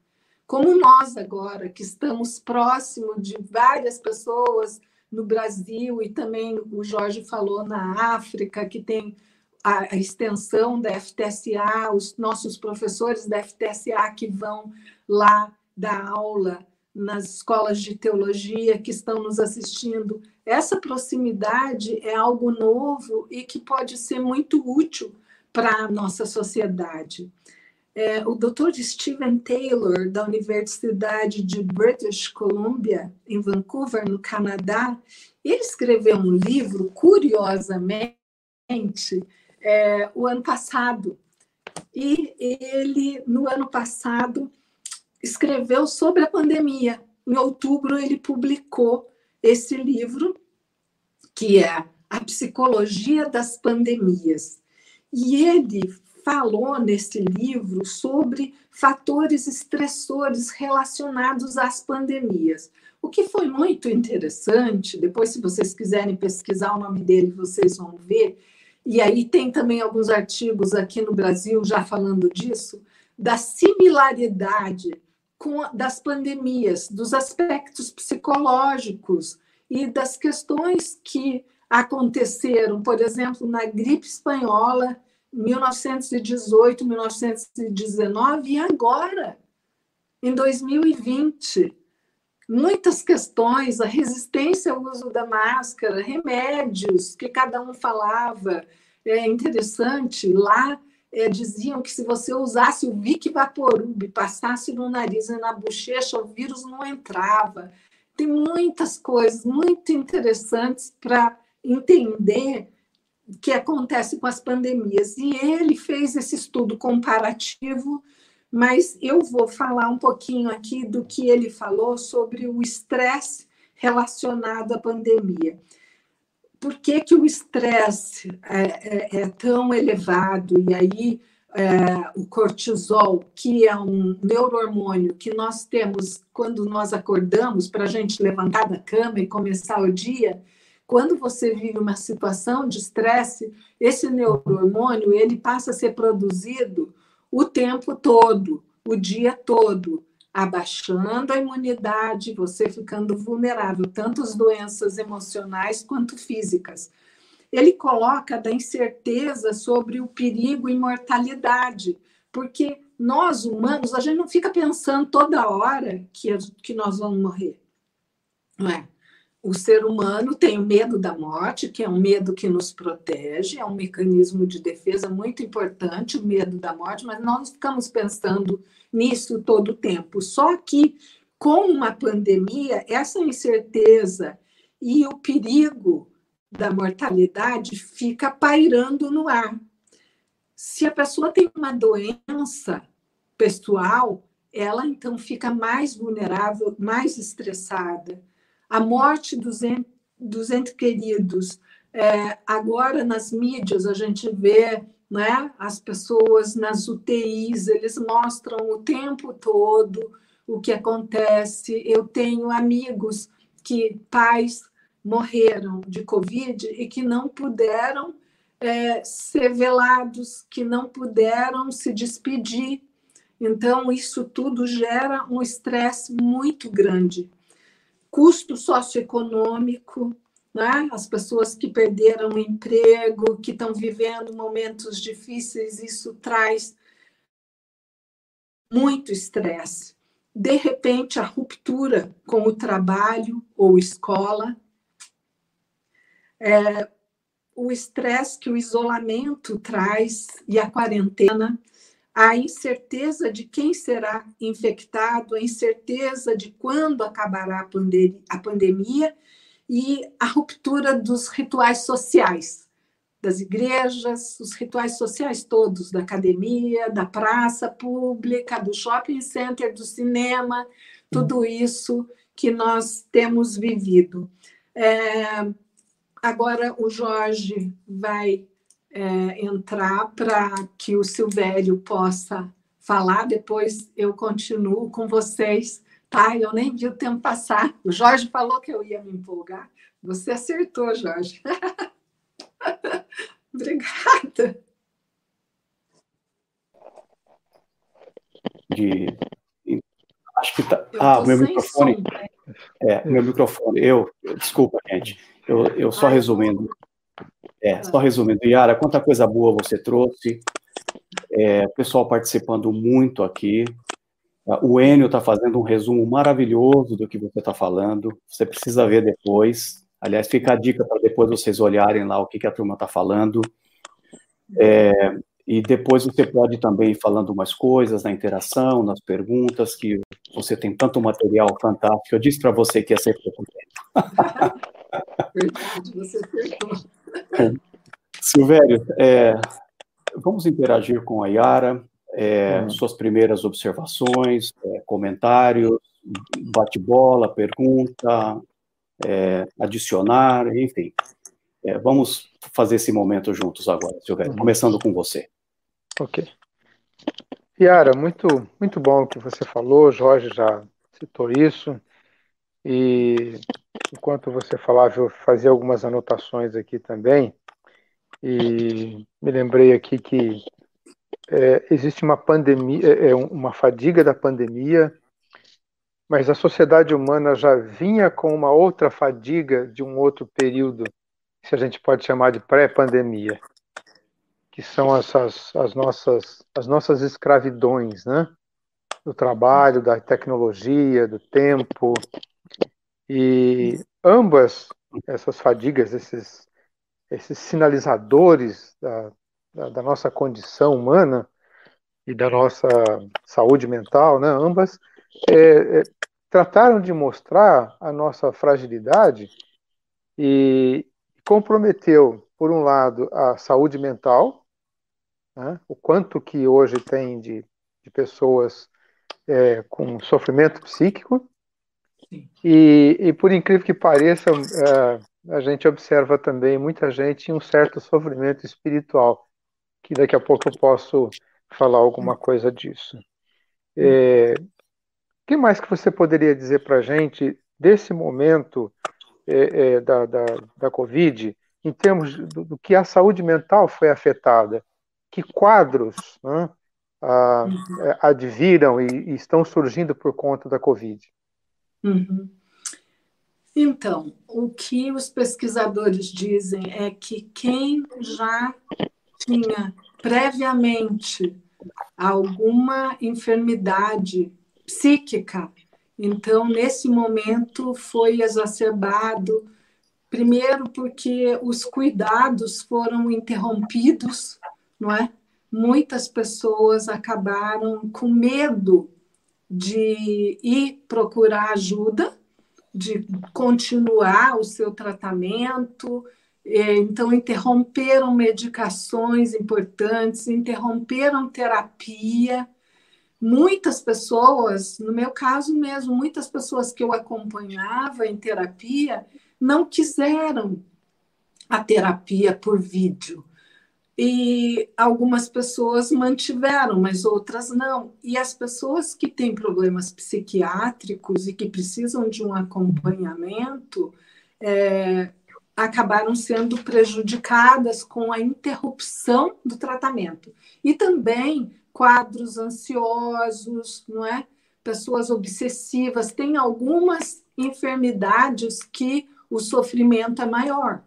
Como nós agora, que estamos próximo de várias pessoas no Brasil e também o Jorge falou na África, que tem a extensão da FTSA, os nossos professores da FTSA que vão lá dar aula nas escolas de teologia que estão nos assistindo. Essa proximidade é algo novo e que pode ser muito útil para a nossa sociedade. É, o Dr. Stephen Taylor, da Universidade de British Columbia, em Vancouver, no Canadá, ele escreveu um livro, curiosamente, é, o ano passado. E ele, no ano passado, escreveu sobre a pandemia. Em outubro, ele publicou esse livro, que é A Psicologia das Pandemias. E ele falou nesse livro sobre fatores estressores relacionados às pandemias. O que foi muito interessante, depois, se vocês quiserem pesquisar o nome dele, vocês vão ver, e aí tem também alguns artigos aqui no Brasil já falando disso, da similaridade com das pandemias, dos aspectos psicológicos e das questões que aconteceram, por exemplo, na gripe espanhola, 1918, 1919 e agora, em 2020 muitas questões, a resistência ao uso da máscara, remédios que cada um falava. É interessante, lá é, diziam que se você usasse o Vic Vaporub, passasse no nariz e na bochecha, o vírus não entrava. Tem muitas coisas muito interessantes para entender o que acontece com as pandemias. E ele fez esse estudo comparativo mas eu vou falar um pouquinho aqui do que ele falou sobre o estresse relacionado à pandemia. Por que, que o estresse é, é, é tão elevado? E aí, é, o cortisol, que é um neurohormônio que nós temos quando nós acordamos para a gente levantar da cama e começar o dia, quando você vive uma situação de estresse, esse neurohormônio ele passa a ser produzido o tempo todo, o dia todo, abaixando a imunidade, você ficando vulnerável, tanto às doenças emocionais quanto físicas. Ele coloca da incerteza sobre o perigo e mortalidade, porque nós humanos, a gente não fica pensando toda hora que, que nós vamos morrer, não é? O ser humano tem o medo da morte, que é um medo que nos protege, é um mecanismo de defesa muito importante, o medo da morte, mas nós ficamos pensando nisso todo o tempo. Só que com uma pandemia, essa incerteza e o perigo da mortalidade fica pairando no ar. Se a pessoa tem uma doença pessoal, ela então fica mais vulnerável, mais estressada. A morte dos, ent, dos entes queridos. É, agora, nas mídias, a gente vê né, as pessoas nas UTIs, eles mostram o tempo todo o que acontece. Eu tenho amigos que pais morreram de Covid e que não puderam é, ser velados, que não puderam se despedir. Então, isso tudo gera um estresse muito grande. Custo socioeconômico, né? as pessoas que perderam o emprego, que estão vivendo momentos difíceis, isso traz muito estresse. De repente, a ruptura com o trabalho ou escola, é, o estresse que o isolamento traz e a quarentena, a incerteza de quem será infectado, a incerteza de quando acabará a, pandemia, a pandemia e a ruptura dos rituais sociais, das igrejas, os rituais sociais todos, da academia, da praça pública, do shopping center, do cinema, tudo isso que nós temos vivido. É, Agora o Jorge vai é, entrar para que o Silvério possa falar, depois eu continuo com vocês, tá? Eu nem vi o tempo passar. O Jorge falou que eu ia me empolgar. Você acertou, Jorge. Obrigada. De... Acho que tá. Ah, meu microfone. Som, né? É, meu microfone. Eu, desculpa, gente. Eu, eu só resumindo. É, só resumindo. Yara, quanta coisa boa você trouxe. É, pessoal participando muito aqui. O Enio está fazendo um resumo maravilhoso do que você está falando. Você precisa ver depois. Aliás, fica a dica para depois vocês olharem lá o que, que a turma está falando. É, e depois você pode também ir falando umas coisas na interação, nas perguntas, que você tem tanto material fantástico. Eu disse para você que ia ser Verdade, você acertou. Silvério, é, vamos interagir com a Yara, é, hum. suas primeiras observações, é, comentários, bate-bola, pergunta, é, adicionar, enfim. É, vamos fazer esse momento juntos agora, Silvério, uhum. começando com você. Ok. Yara, muito, muito bom o que você falou, Jorge já citou isso, e enquanto você falava, eu fazia algumas anotações aqui também, e me lembrei aqui que é, existe uma pandemia, é, é uma fadiga da pandemia, mas a sociedade humana já vinha com uma outra fadiga de um outro período, se a gente pode chamar de pré-pandemia que são essas as nossas as nossas escravidões, né? Do trabalho, da tecnologia, do tempo e ambas essas fadigas, esses esses sinalizadores da, da, da nossa condição humana e da nossa saúde mental, né? Ambas é, é, trataram de mostrar a nossa fragilidade e comprometeu, por um lado, a saúde mental, né? o quanto que hoje tem de, de pessoas é, com sofrimento psíquico, e, e, por incrível que pareça, é, a gente observa também muita gente em um certo sofrimento espiritual, que daqui a pouco eu posso falar alguma coisa disso. É, o que mais que você poderia dizer para a gente desse momento é, é, da, da, da Covid, em termos do, do, que a saúde mental foi afetada? que quadros né. É, adviram e, e, estão surgindo por conta da Covid? Uhum. Então, o que os pesquisadores dizem é que quem já tinha previamente alguma enfermidade psíquica Então, nesse momento, foi exacerbado, primeiro porque os cuidados foram interrompidos, não é? Muitas pessoas acabaram com medo de ir procurar ajuda, de continuar o seu tratamento, é, então interromperam medicações importantes, interromperam terapia. Muitas pessoas, no meu caso mesmo, muitas pessoas que eu acompanhava em terapia não quiseram a terapia por vídeo e algumas pessoas mantiveram, mas outras não. E as pessoas que têm problemas psiquiátricos e que precisam de um acompanhamento é, acabaram sendo prejudicadas com a interrupção do tratamento. E também quadros ansiosos, não é? Pessoas obsessivas, tem algumas enfermidades que o sofrimento é maior.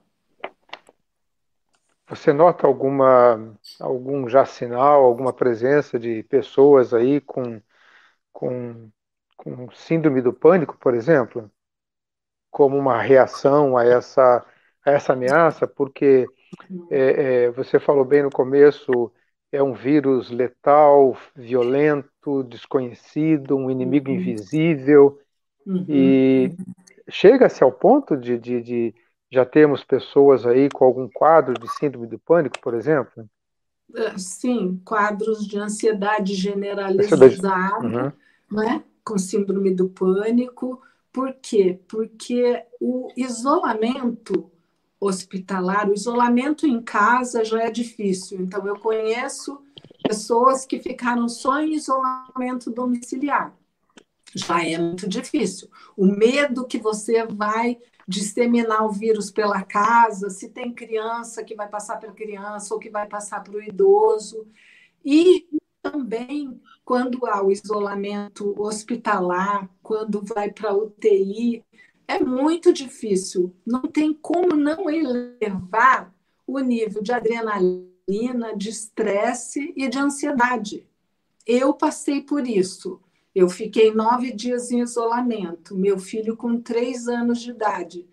Você nota alguma algum já sinal, alguma presença de pessoas aí com, com, com síndrome do pânico, por exemplo, como uma reação a essa, a essa ameaça? Porque é, é, você falou bem no começo, é um vírus letal, violento, desconhecido, um inimigo uhum. invisível, uhum. e chega-se ao ponto de, de, de já temos pessoas aí com algum quadro de síndrome do pânico, por exemplo? É, sim, quadros de ansiedade generalizada, uhum. né? com síndrome do pânico. Por quê? Porque o isolamento hospitalar, o isolamento em casa já é difícil. Então, eu conheço pessoas que ficaram só em isolamento domiciliar. Já é muito difícil. O medo que você vai disseminar o vírus pela casa, se tem criança que vai passar para criança ou que vai passar para o idoso. E também quando há o isolamento hospitalar, quando vai para UTI, é muito difícil. Não tem como não elevar o nível de adrenalina, de estresse e de ansiedade. Eu passei por isso. Eu fiquei nove dias em isolamento, meu filho com três anos de idade.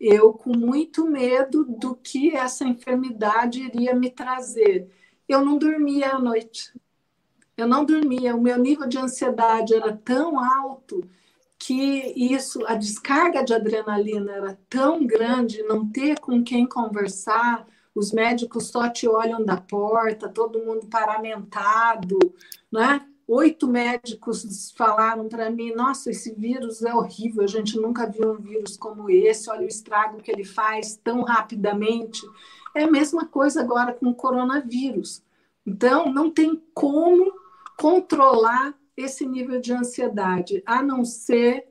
Eu com muito medo do que essa enfermidade iria me trazer. Eu não dormia à noite. Eu não dormia. O meu nível de ansiedade era tão alto que isso, a descarga de adrenalina era tão grande, não ter com quem conversar, os médicos só te olham da porta, todo mundo paramentado, né? Oito médicos falaram para mim: nossa, esse vírus é horrível, a gente nunca viu um vírus como esse, olha o estrago que ele faz tão rapidamente. É a mesma coisa agora com o coronavírus. Então, não tem como controlar esse nível de ansiedade, a não ser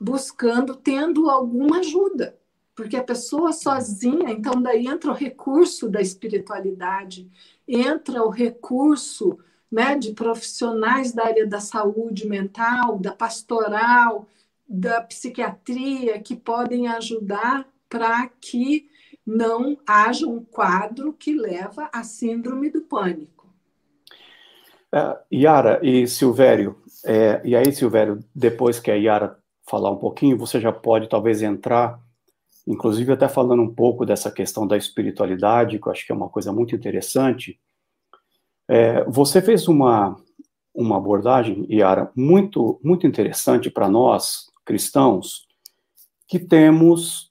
buscando, tendo alguma ajuda. Porque a pessoa sozinha, então daí entra o recurso da espiritualidade, entra o recurso né, de profissionais da área da saúde mental, da pastoral, da psiquiatria, que podem ajudar para que não haja um quadro que leva à síndrome do pânico. É, Yara e Silvério, é, e aí, Silvério, depois que a Yara falar um pouquinho, você já pode talvez entrar, inclusive até falando um pouco dessa questão da espiritualidade, que eu acho que é uma coisa muito interessante, é, você fez uma, uma abordagem, Yara, muito, muito interessante para nós, cristãos, que temos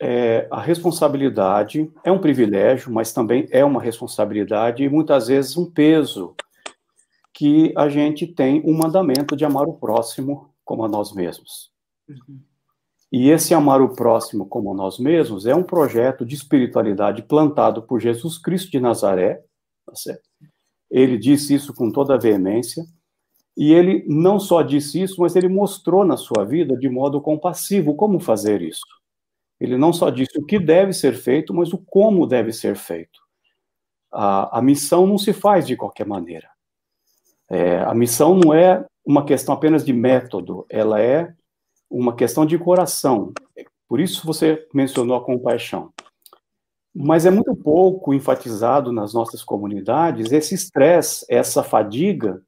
é, a responsabilidade, é um privilégio, mas também é uma responsabilidade e muitas vezes um peso que a gente tem um mandamento de amar o próximo como a nós mesmos. Uhum. E esse amar o próximo como a nós mesmos é um projeto de espiritualidade plantado por Jesus Cristo de Nazaré, Tá certo? Ele disse isso com toda a veemência, e ele não só disse isso, mas ele mostrou na sua vida de modo compassivo como fazer isso. Ele não só disse o que deve ser feito, mas o como deve ser feito. A, a missão não se faz de qualquer maneira. É, a missão não é uma questão apenas de método, ela é uma questão de coração. Por isso você mencionou a compaixão. Mas é muito pouco enfatizado nas nossas comunidades esse estresse, essa fadiga,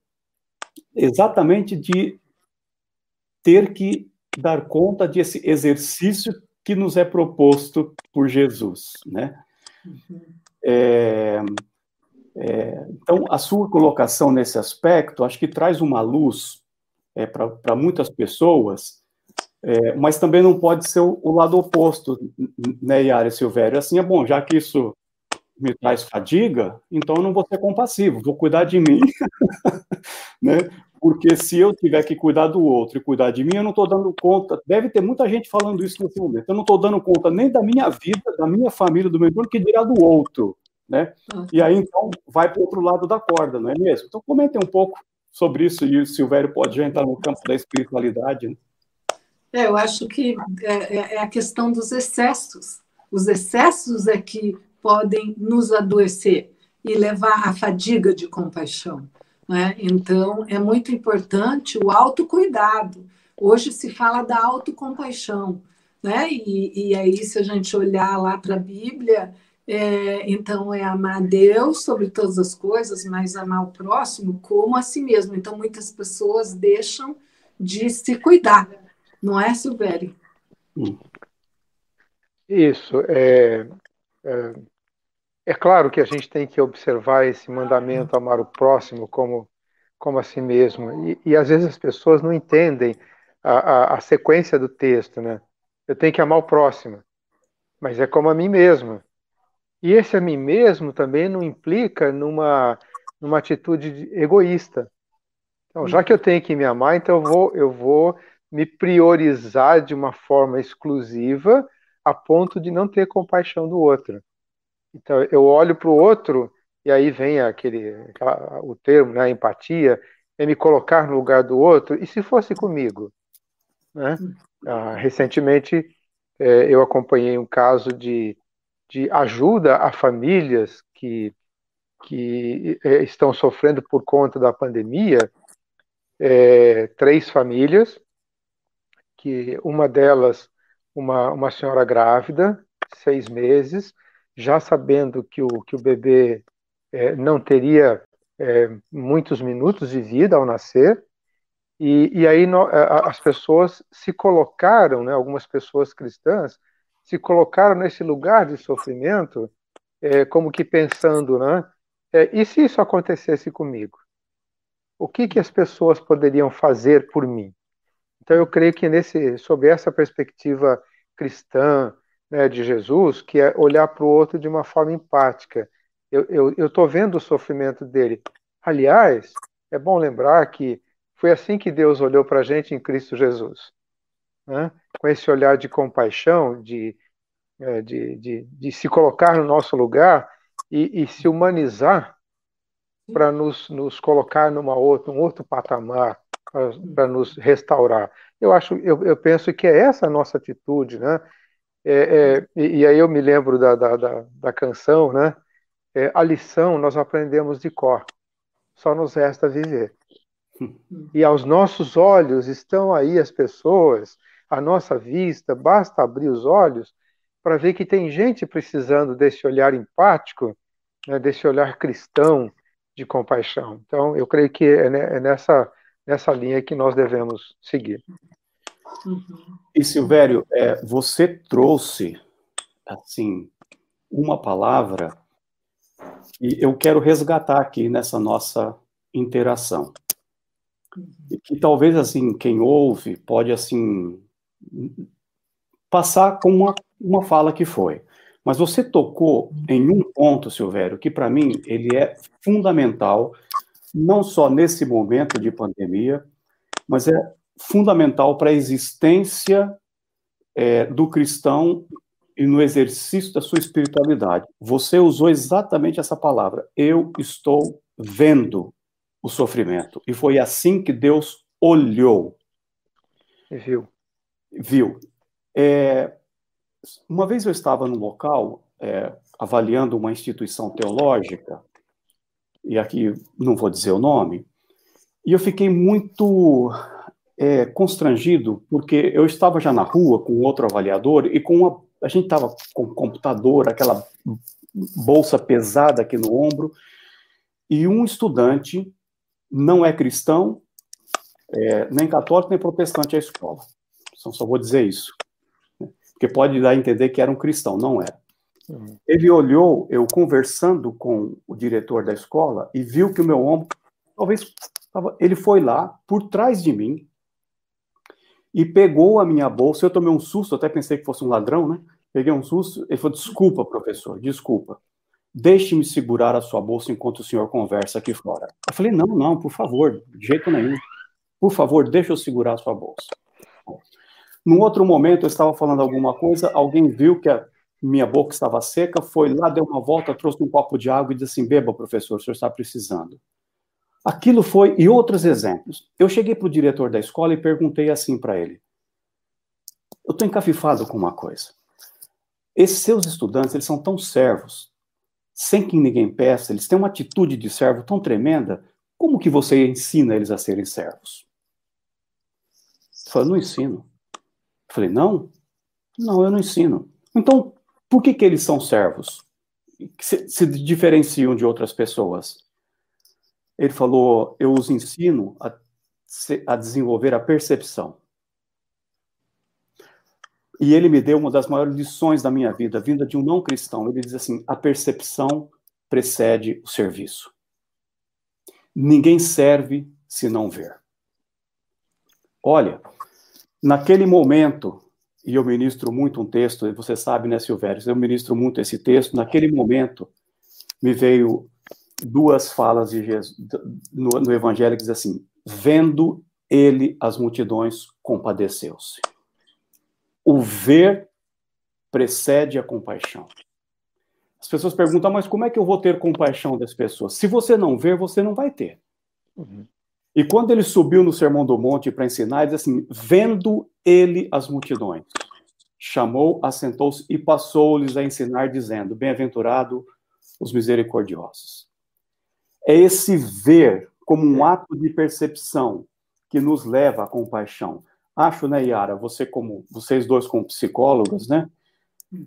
exatamente de ter que dar conta desse exercício que nos é proposto por Jesus, né? Uhum. É, é, então, a sua colocação nesse aspecto, acho que traz uma luz é, para muitas pessoas, é, mas também não pode ser o, o lado oposto, né, Yara Silvério? Assim, é bom, já que isso me traz fadiga, então eu não vou ser compassivo, vou cuidar de mim, né? Porque se eu tiver que cuidar do outro e cuidar de mim, eu não estou dando conta. Deve ter muita gente falando isso nesse momento. Eu não estou dando conta nem da minha vida, da minha família, do meu entorno, que dirá do outro, né? E aí então vai para o outro lado da corda, não é mesmo? Então comentem um pouco sobre isso e o Silvério pode já entrar no campo da espiritualidade. Né? É, eu acho que é, é, é a questão dos excessos. Os excessos é que podem nos adoecer e levar à fadiga de compaixão. Né? Então, é muito importante o autocuidado. Hoje se fala da autocompaixão. Né? E, e aí, se a gente olhar lá para a Bíblia, é, então é amar Deus sobre todas as coisas, mas amar o próximo como a si mesmo. Então, muitas pessoas deixam de se cuidar, não é, Silvério? Isso. É, é, é claro que a gente tem que observar esse mandamento, amar o próximo como, como a si mesmo. E, e às vezes as pessoas não entendem a, a, a, sequência do texto, né? Eu tenho que amar o próximo, mas é como a mim mesmo. E esse a mim mesmo também não implica numa, numa atitude egoísta. Então, já que eu tenho que me amar, então eu vou, eu vou me priorizar de uma forma exclusiva a ponto de não ter compaixão do outro. Então, eu olho para o outro, e aí vem aquele, aquela, o termo, né, empatia, é me colocar no lugar do outro, e se fosse comigo? Né? Ah, recentemente, é, eu acompanhei um caso de, de ajuda a famílias que, que é, estão sofrendo por conta da pandemia, é, três famílias, que uma delas, uma, uma senhora grávida, seis meses, já sabendo que o, que o bebê é, não teria é, muitos minutos de vida ao nascer, e, e aí no, as pessoas se colocaram, né, algumas pessoas cristãs, se colocaram nesse lugar de sofrimento, é, como que pensando, né, é, e se isso acontecesse comigo? O que, que as pessoas poderiam fazer por mim? Então eu creio que nesse, sob essa perspectiva cristã, né, de Jesus, que é olhar para o outro de uma forma empática. Eu estou vendo o sofrimento dele. Aliás, é bom lembrar que foi assim que Deus olhou para a gente em Cristo Jesus. Né? Com esse olhar de compaixão, de, é, de, de, de se colocar no nosso lugar e, e se humanizar para nos, nos colocar numa outra, um outro patamar, para nos restaurar. Eu acho, eu, eu penso que é essa a nossa atitude, né? É, é, e, e, aí eu me lembro da, da, da, da canção, né? É, a lição nós aprendemos de cor, só nos resta viver. E aos nossos olhos estão aí as pessoas, à nossa vista, basta abrir os olhos para ver que tem gente precisando desse olhar empático, né, desse olhar cristão de compaixão. Então, eu creio que é, é nessa, nessa linha que nós devemos seguir. E Silvério, é, você trouxe assim uma palavra que eu quero resgatar aqui nessa nossa interação. E que talvez assim quem ouve pode assim passar com uma, uma fala que foi. Mas você tocou em um ponto, Silvério, que para mim ele é fundamental, não só nesse momento de pandemia, mas é fundamental para a existência é, do cristão e no exercício da sua espiritualidade. Você usou exatamente essa palavra. Eu estou vendo o sofrimento. E foi assim que Deus olhou. Viu. Viu. É, uma vez eu estava no local é, avaliando uma instituição teológica, e aqui não vou dizer o nome, e eu fiquei muito é, constrangido, porque eu estava já na rua com outro avaliador e com uma, a gente estava com o computador, aquela bolsa pesada aqui no ombro, e um estudante não é cristão, É, nem católico nem protestante a escola. Então, só vou dizer isso. Né? Porque pode dar a entender que era um cristão, não era. Uhum. Ele olhou eu conversando com o diretor da escola e viu que o meu ombro, talvez, ele foi lá por trás de mim e pegou a minha bolsa. Eu tomei um susto, até pensei que fosse um ladrão, né? Peguei um susto. Ele falou: Desculpa, professor, desculpa. Deixe-me segurar a sua bolsa enquanto o senhor conversa aqui fora. Eu falei: Não, não, por favor, de jeito nenhum. Por favor, deixe eu segurar a sua bolsa. Num outro momento, eu estava falando alguma coisa, alguém viu que a minha boca estava seca, foi lá, deu uma volta, trouxe um copo de água e disse assim: Beba, professor, o senhor está precisando. Aquilo foi, e outros exemplos. Eu cheguei para o diretor da escola e perguntei assim para ele: Eu estou encafifado com uma coisa. Esses seus estudantes, eles são tão servos, sem que ninguém peça, eles têm uma atitude de servo tão tremenda, como que você ensina eles a serem servos? Ele falou, não ensino. Eu falei, não? Não, eu não ensino. Então, por que, que eles são servos? Se, se diferenciam de outras pessoas? Ele falou, eu os ensino a, a desenvolver a percepção. E ele me deu uma das maiores lições da minha vida, vinda de um não cristão. Ele diz assim: a percepção precede o serviço. Ninguém serve se não ver. Olha, naquele momento, e eu ministro muito um texto, você sabe, né, Silvério? Eu ministro muito esse texto. Naquele momento, me veio duas falas de Jesus, no, no Evangelho que diz assim: vendo ele as multidões, compadeceu-se. O ver precede a compaixão. As pessoas perguntam, mas como é que eu vou ter compaixão das pessoas? Se você não ver, você não vai ter. Uhum. E quando ele subiu no Sermão do Monte para ensinar, ele diz assim: vendo ele as multidões, chamou, assentou-se e passou-lhes a ensinar, dizendo: Bem-aventurado os misericordiosos. É esse ver como um ato de percepção que nos leva à compaixão. Acho, né, Yara, você como vocês dois como psicólogos, né,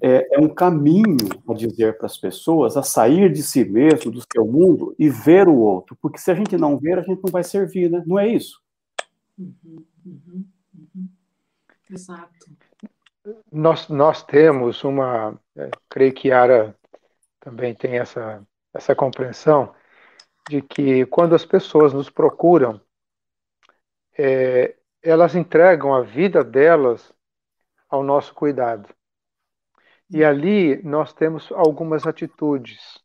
é, é um caminho a dizer para as pessoas a sair de si mesmo, do seu mundo e ver o outro. Porque se a gente não ver, a gente não vai servir, né? Não é isso? Uhum, uhum, uhum. Exato. Nós, nós temos uma. É, creio que Yara também tem essa, essa compreensão de que quando as pessoas nos procuram, é, elas entregam a vida delas ao nosso cuidado. E ali nós temos algumas atitudes.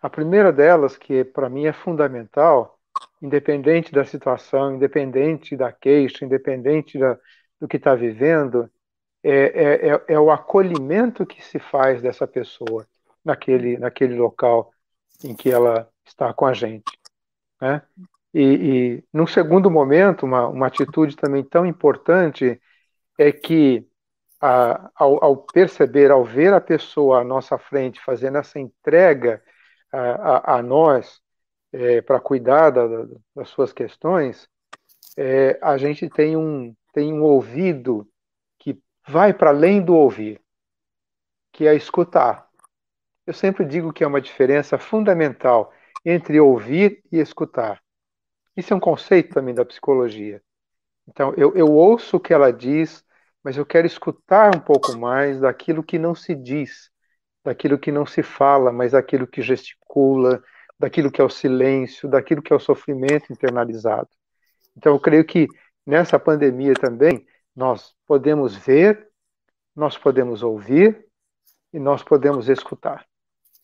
A primeira delas, que para mim é fundamental, independente da situação, independente da queixa, independente da, do que está vivendo, é, é, é, é, o acolhimento que se faz dessa pessoa naquele, naquele local em que ela está com a gente. Né? E, e num segundo momento, uma, uma atitude também tão importante é que a, ao, ao, perceber, ao ver a pessoa à nossa frente fazendo essa entrega a, a, a nós é, para cuidar da, das suas questões, é, a gente tem um, tem um ouvido que vai para além do ouvir, que é escutar. Eu sempre digo que é uma diferença fundamental entre ouvir e escutar. Isso é um conceito também da psicologia. Então, eu, eu ouço o que ela diz, mas eu quero escutar um pouco mais daquilo que não se diz, daquilo que não se fala, mas daquilo que gesticula, daquilo que é o silêncio, daquilo que é o sofrimento internalizado. Então, eu creio que nessa pandemia também nós podemos ver, nós podemos ouvir e nós podemos escutar.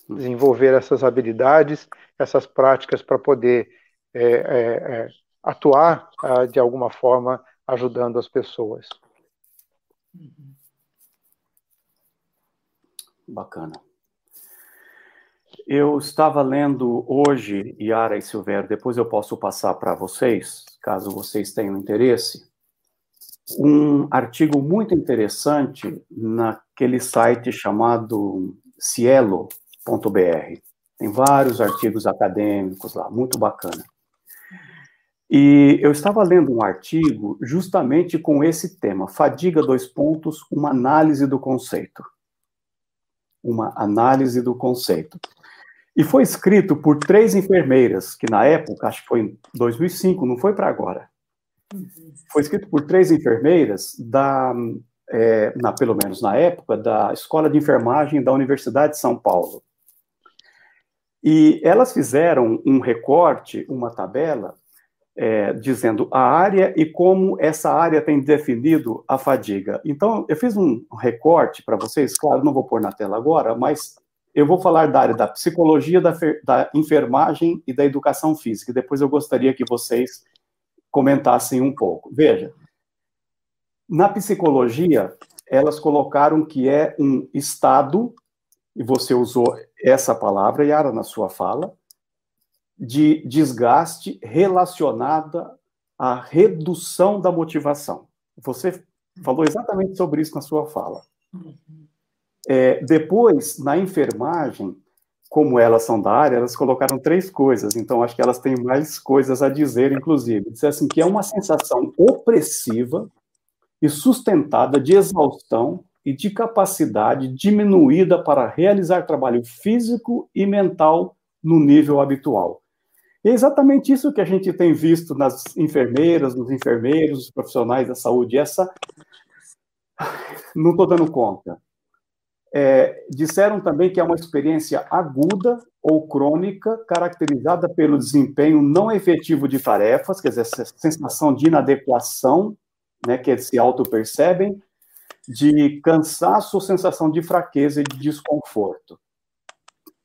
Desenvolver essas habilidades, essas práticas para poder é, é, é, atuar ah, de alguma forma ajudando as pessoas. Bacana. Eu estava lendo hoje, Yara e Silvério, depois eu posso passar para vocês, caso vocês tenham interesse, um artigo muito interessante naquele site chamado cielo.br. Tem vários artigos acadêmicos lá, muito bacana. E eu estava lendo um artigo justamente com esse tema, fadiga dois pontos, uma análise do conceito. Uma análise do conceito. E foi escrito por três enfermeiras, que na época, acho que foi em 2005, não foi para agora. Foi escrito por três enfermeiras da, é, na, pelo menos na época, da Escola de Enfermagem da Universidade de São Paulo. E elas fizeram um recorte, uma tabela, é, dizendo a área e como essa área tem definido a fadiga. Então, eu fiz um recorte para vocês, claro, não vou pôr na tela agora, mas eu vou falar da área da psicologia, da, da enfermagem e da educação física. Depois eu gostaria que vocês comentassem um pouco. Veja, na psicologia, elas colocaram que é um estado, e você usou essa palavra, Yara, na sua fala, de desgaste relacionada à redução da motivação. Você falou exatamente sobre isso na sua fala. É, depois, na enfermagem, como elas são da área, elas colocaram três coisas, então acho que elas têm mais coisas a dizer, inclusive. Diz assim que é uma sensação opressiva e sustentada de exaustão e de capacidade diminuída para realizar trabalho físico e mental no nível habitual. E é exatamente isso que a gente tem visto nas enfermeiras, nos enfermeiros, os profissionais da saúde. Essa. Não estou dando conta. É, disseram também que é uma experiência aguda ou crônica, caracterizada pelo desempenho não efetivo de tarefas, quer dizer, essa sensação de inadequação, né, que eles se auto-percebem, de cansaço, sensação de fraqueza e de desconforto.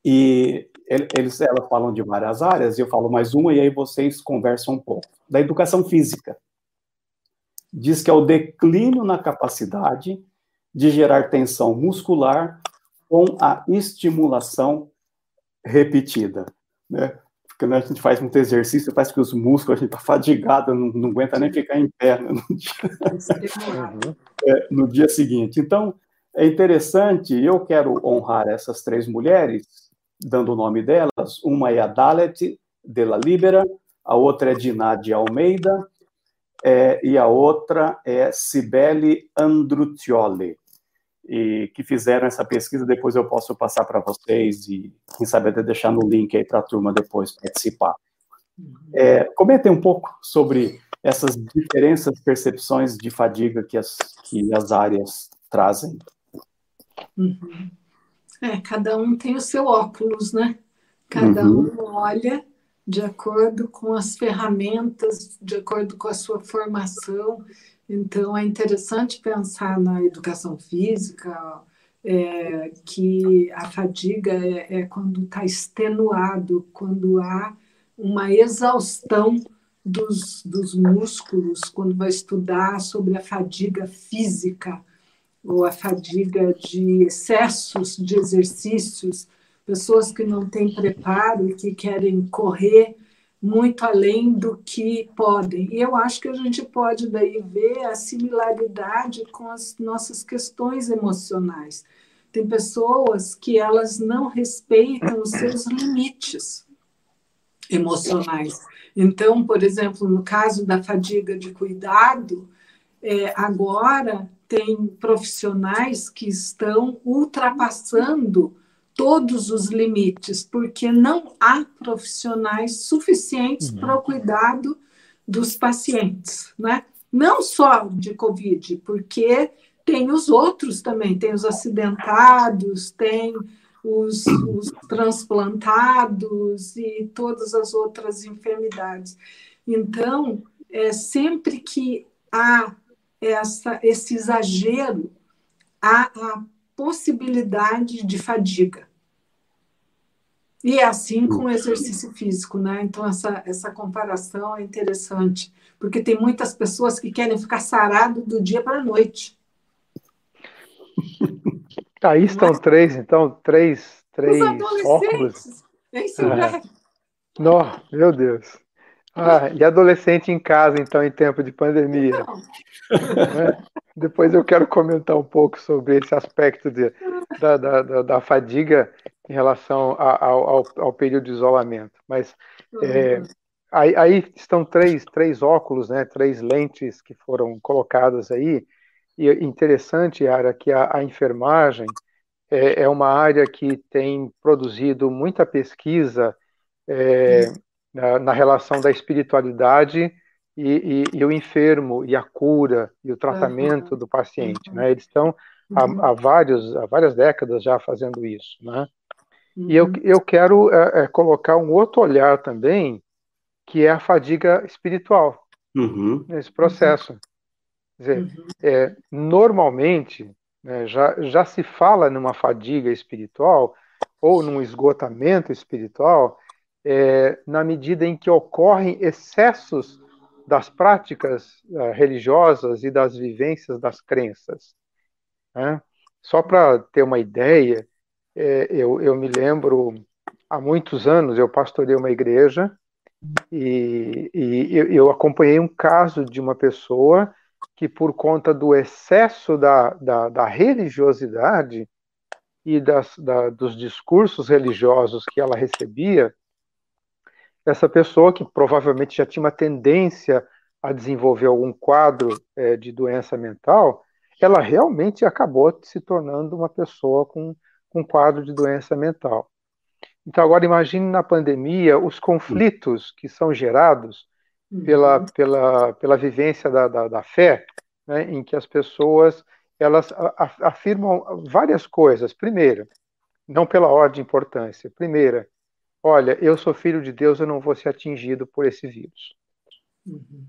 E eles, elas falam de várias áreas, e eu falo mais uma, e aí vocês conversam um pouco. Da educação física. Diz que é o declínio na capacidade de gerar tensão muscular com a estimulação repetida. Né? Porque quando a gente faz muito exercício, parece que os músculos, a gente está fadigado, não, não, aguenta nem ficar em pé né? no, dia, é, no dia seguinte. Então, é interessante, eu quero honrar essas três mulheres, dando o nome delas. Uma é a Dalet de la Libera, a outra é Dinah de Almeida, é, e a outra é Cibele Andrutioli e que fizeram essa pesquisa, depois eu posso passar para vocês e, quem sabe, até deixar no link aí para a turma depois participar. É, comentem um pouco sobre essas diferenças, percepções de fadiga que as, que as áreas trazem. Uhum. É, cada um tem o seu óculos, né? Cada uhum. um olha de acordo com as ferramentas, de acordo com a sua formação então, é interessante pensar na educação física, é, que a fadiga é, é quando está extenuado, quando há uma exaustão dos, dos músculos, quando vai estudar sobre a fadiga física ou a fadiga de excessos de exercícios, pessoas que não têm preparo e que querem correr muito além do que podem. E eu acho que a gente pode daí ver a similaridade com as nossas questões emocionais. Tem pessoas que elas não respeitam os seus limites emocionais. Então, por exemplo, no caso da fadiga de cuidado, é, agora tem profissionais que estão ultrapassando todos os limites, porque não há profissionais suficientes uhum. para o cuidado dos pacientes, né? Não só de Covid, porque tem os outros também, tem os acidentados, tem os, os transplantados e todas as outras enfermidades. Então, é, sempre que há essa, esse exagero, há a possibilidade de fadiga. E é assim com o exercício físico, né? Então, essa, essa comparação é interessante, porque tem muitas pessoas que querem ficar sarado do dia para a noite. Aí estão Mas, três, então, três, três óculos. Esse é. Não, meu Deus. Ah, e adolescente em casa, então, em tempo de pandemia. É. Depois eu quero comentar um pouco sobre esse aspecto de, da, da, da, fadiga em relação ao, ao, ao, período de isolamento. Mas é, aí, aí, estão três, três óculos, né, três lentes que foram colocadas aí. E é interessante, Ara, que a, a enfermagem é, é, uma área que tem produzido muita pesquisa é, na, na relação da espiritualidade e, e, e, o enfermo e a cura e o tratamento uhum. do paciente, né? Eles estão há, uhum. há, vários, há várias décadas já fazendo isso, né? Uhum. E eu, uhum. eu quero é, é, colocar um outro olhar também, que é a fadiga espiritual uhum. nesse processo. Quer dizer, uhum. é, normalmente né, já, já se fala numa fadiga espiritual ou num esgotamento espiritual é, na medida em que ocorrem excessos das práticas uh, religiosas e das vivências das crenças. Né? Só para ter uma ideia, é, eu, eu me lembro, há muitos anos, eu pastorei uma igreja e, e eu, eu acompanhei um caso de uma pessoa que, por conta do excesso da, da, da religiosidade e das, da, dos discursos religiosos que ela recebia, essa pessoa que provavelmente já tinha uma tendência a desenvolver algum quadro é, de doença mental, ela realmente acabou se tornando uma pessoa com, com um quadro de doença mental. Então, agora imagine na pandemia os conflitos que são gerados pela, uhum. pela, pela vivência da, da, da fé, né, em que as pessoas elas afirmam várias coisas. Primeiro, não pela ordem de importância. Primeira, olha, eu sou filho de Deus, eu não vou ser atingido por esse vírus. Uhum.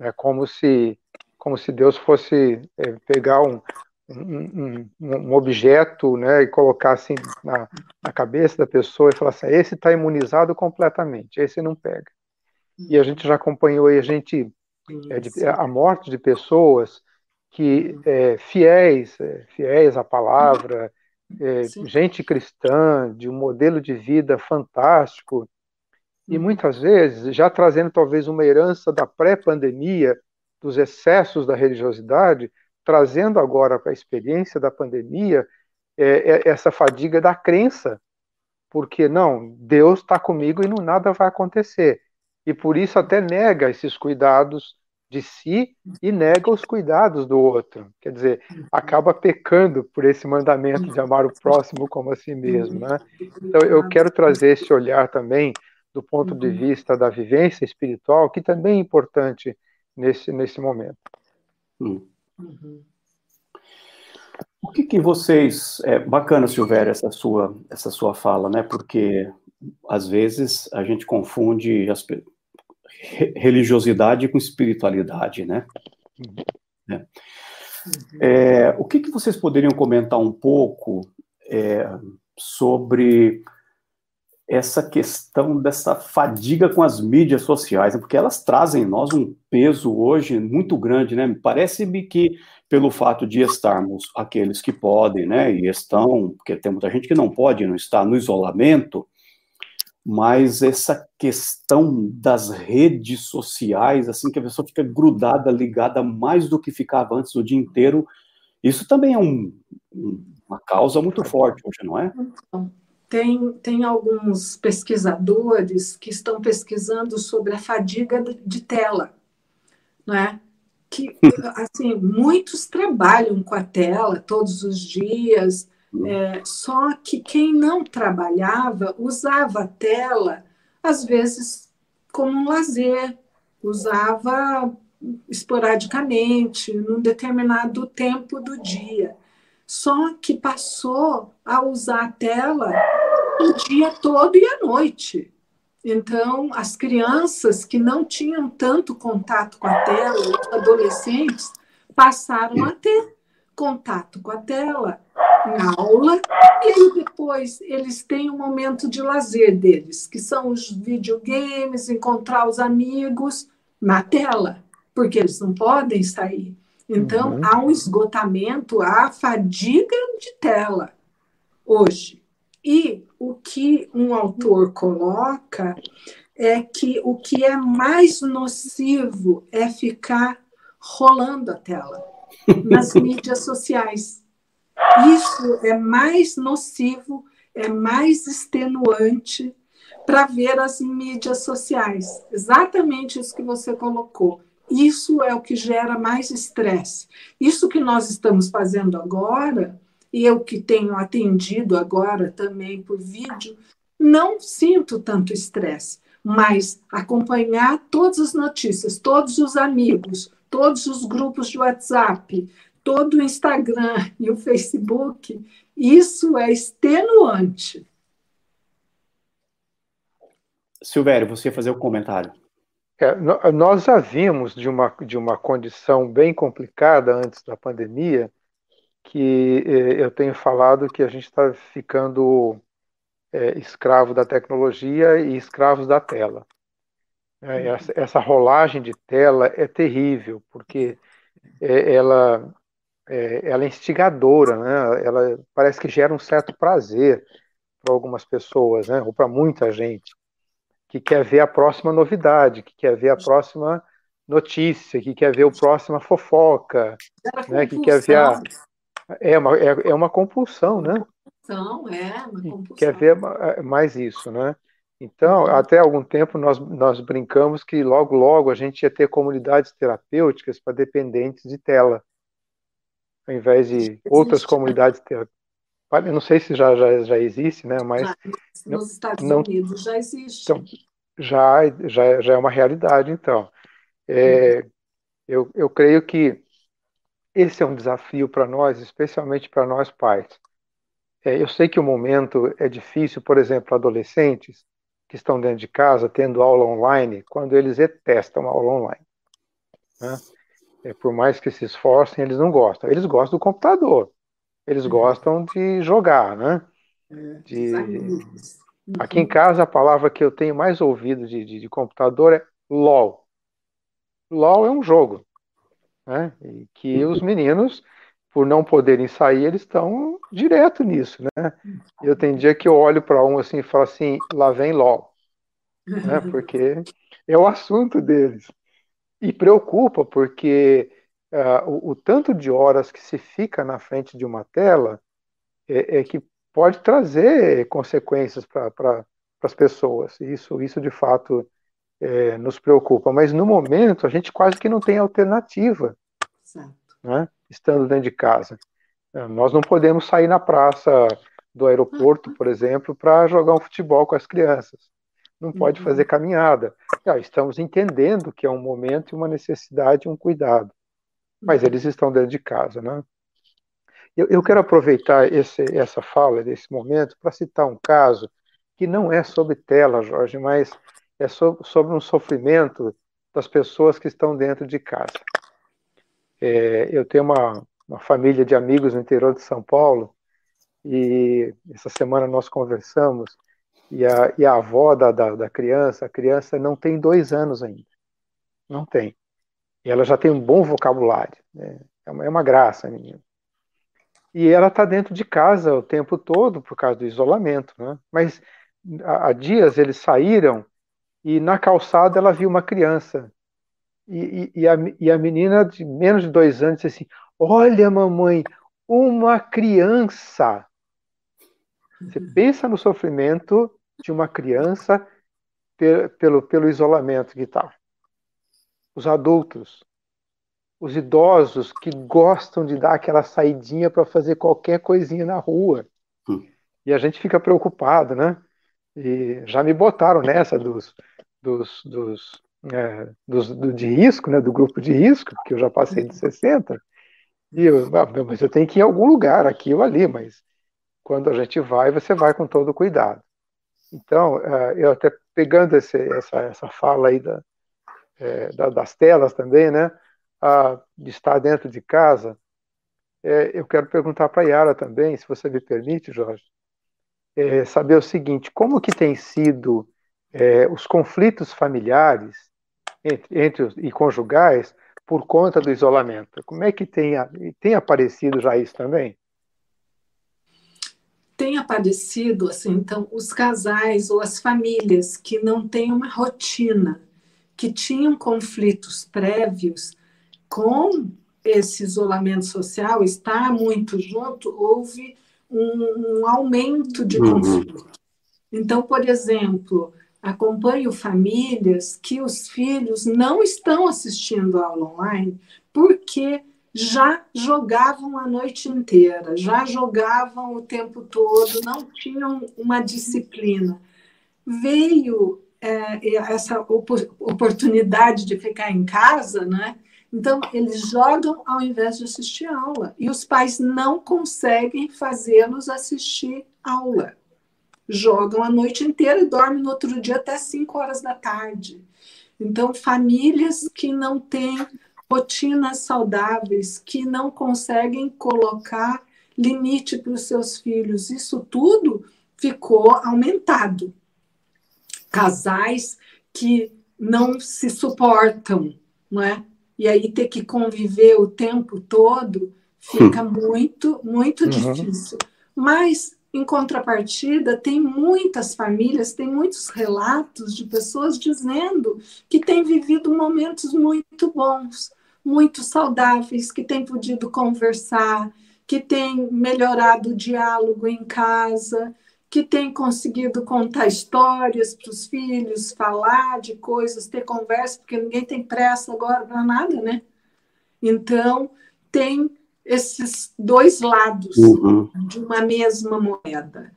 É como se, como se Deus fosse é, pegar um, um, um, um, objeto né, e colocar assim na, na, cabeça da pessoa e falar assim, esse está imunizado completamente, esse não pega. E a gente já acompanhou aí a gente é, de, a morte de pessoas que é, fiéis, é, fiéis à palavra, é, gente cristã, de um modelo de vida fantástico, e uhum. muitas vezes já trazendo talvez uma herança da pré-pandemia, dos excessos da religiosidade, trazendo agora para a experiência da pandemia é, é, essa fadiga da crença, porque não, Deus está comigo e não nada vai acontecer, e por isso até nega esses cuidados de si e nega os cuidados do outro. Quer dizer, acaba pecando por esse mandamento de amar o próximo como a si mesmo. Né? Então, eu quero trazer esse olhar também do ponto de vista da vivência espiritual, que também é importante nesse, nesse momento. Hum. O que, que vocês. É bacana, Silvério, essa sua, essa sua fala, né? Porque às vezes a gente confunde as, religiosidade com espiritualidade, né? Uhum. É. É, o que, que vocês poderiam comentar um pouco é, sobre essa questão dessa fadiga com as mídias sociais, porque elas trazem em nós um peso hoje muito grande, né? Parece-me que pelo fato de estarmos aqueles que podem, né, e estão, porque tem muita gente que não pode, não está no isolamento, mas essa questão das redes sociais, assim, que a pessoa fica grudada, ligada mais do que ficava antes o dia inteiro, isso também é um, uma causa muito forte hoje, não é? Então, tem, tem alguns pesquisadores que estão pesquisando sobre a fadiga de tela, não é? Que, assim, muitos trabalham com a tela todos os dias, é, só que quem não trabalhava usava a tela, às vezes, como um lazer, usava esporadicamente, num determinado tempo do dia. Só que passou a usar a tela o dia todo e à noite. Então, as crianças que não tinham tanto contato com a tela, os adolescentes, passaram a ter contato com a tela aula, e aí depois eles têm um momento de lazer deles, que são os videogames, encontrar os amigos na tela, porque eles não podem sair. Então, uhum. há um esgotamento, há fadiga de tela hoje. E o que um autor coloca é que o que é mais nocivo é ficar rolando a tela nas mídias sociais. Isso é mais nocivo, é mais extenuante para ver as mídias sociais. Exatamente isso que você colocou. Isso é o que gera mais estresse. Isso que nós estamos fazendo agora, e eu que tenho atendido agora também por vídeo, não sinto tanto estresse. mas acompanhar todas as notícias, todos os amigos, todos os grupos de WhatsApp, todo o Instagram e o Facebook, isso é extenuante. Silvério, você ia fazer o um comentário. É, nós já vimos de uma, de uma condição bem complicada antes da pandemia, que eh, eu tenho falado que a gente está ficando é, escravo da tecnologia e escravos da tela. É, essa, essa, rolagem de tela é terrível, porque é, ela, é, ela é instigadora, né? ela parece que gera um certo prazer para algumas pessoas, né? ou para muita gente que quer ver a próxima novidade, que quer ver a próxima notícia, que quer ver o próxima fofoca, né, que quer ver a... É uma, é, é uma compulsão, né? Compulsão, é, uma compulsão. Quer ver mais isso, né? Então, até algum tempo nós, nós brincamos que logo, logo a gente ia ter comunidades terapêuticas para dependentes de tela, ao invés de outras comunidades terapêuticas. Eu não sei se já, já, já existe, né? Mas já, nos Estados não, Unidos já existe. Então, já, já, já é uma realidade, então. É, uhum. eu, eu creio que esse é um desafio para nós, especialmente para nós pais. É, eu sei que o momento é difícil, por exemplo, adolescentes que estão dentro de casa tendo aula online, quando eles detestam a aula online. Né? É, por mais que se esforcem, eles não gostam. Eles gostam do computador, eles uhum. gostam de jogar, né? É, de... Aqui em uhum. casa, a palavra que eu tenho mais ouvido de, de, de computador é LOL. LOL é um jogo, né? E que os meninos, por não poderem sair, eles estão direto nisso, né? Eu tenho dia que eu olho para um assim e falo assim, lá vem LOL, né? Porque é o assunto deles. E preocupa, porque uh, o, o, tanto de horas que se fica na frente de uma tela é, é que pode trazer consequências para pra, as pessoas. Isso, isso de fato é, nos preocupa. Mas no momento a gente quase que não tem alternativa, né? estando dentro de casa. É, nós não podemos sair na praça do aeroporto, por exemplo, para jogar um futebol com as crianças. Não pode fazer uhum. caminhada. estamos entendendo que é um momento e uma necessidade, um cuidado. Mas uhum. eles estão dentro de casa, né? Eu, eu quero aproveitar esse, essa fala, desse momento, para citar um caso que não é sobre tela, Jorge, mas é so, sobre um sofrimento das pessoas que estão dentro de casa. É, eu tenho uma, uma família de amigos no interior de São Paulo e essa semana nós conversamos e a, e a avó da, da, da, criança, a criança não tem dois anos ainda, não tem. E ela já tem um bom vocabulário, né? é, uma, é uma graça, menina e ela está dentro de casa o tempo todo por causa do isolamento, né? Mas há dias eles saíram e na calçada ela viu uma criança e, e, e, a, e a menina de menos de dois anos disse assim: Olha, mamãe, uma criança. Você pensa no sofrimento de uma criança pelo, pelo isolamento que está. Os adultos os idosos que gostam de dar aquela saidinha para fazer qualquer coisinha na rua. Hum. E a gente fica preocupado, né? E já me botaram nessa dos, dos, dos, é, dos do, de risco, né? Do grupo de risco, que eu já passei de 60. E eu, ah, mas eu tenho que ir em algum lugar, aqui ou ali, mas quando a gente vai, você vai com todo cuidado. Então, é, eu até pegando esse, essa, essa fala aí da, é, das telas também, né? a, de estar dentro de casa, é, eu quero perguntar para a Yara também, se você me permite, Jorge, é, saber o seguinte: como que tem sido é, os conflitos familiares entre, entre os, e conjugais por conta do isolamento? Como é que tem, tem aparecido já isso também? Tem aparecido, assim, então, os casais ou as famílias que não têm uma rotina, que tinham conflitos prévios, com esse isolamento social, estar muito junto, houve um, um aumento de uhum. conflito. Então, por exemplo, acompanho famílias que os filhos não estão assistindo aula online porque já jogavam a noite inteira, já jogavam o tempo todo, não tinham uma disciplina. Veio é, essa oportunidade de ficar em casa, né? Então, eles jogam ao invés de assistir aula. E os pais não conseguem fazê-los assistir aula. Jogam a noite inteira e dormem no outro dia até 5 horas da tarde. Então, famílias que não têm rotinas saudáveis, que não conseguem colocar limite para os seus filhos, isso tudo ficou aumentado. Casais que não se suportam, não é? E aí ter que conviver o tempo todo fica hum. muito, muito uhum. difícil. Mas em contrapartida, tem muitas famílias, tem muitos relatos de pessoas dizendo que têm vivido momentos muito bons, muito saudáveis, que têm podido conversar, que têm melhorado o diálogo em casa, que têm conseguido contar histórias para os filhos, falar de coisas, ter conversa, porque ninguém tem pressa agora para nada, né? Então, tem esses dois lados uhum. de uma mesma moeda.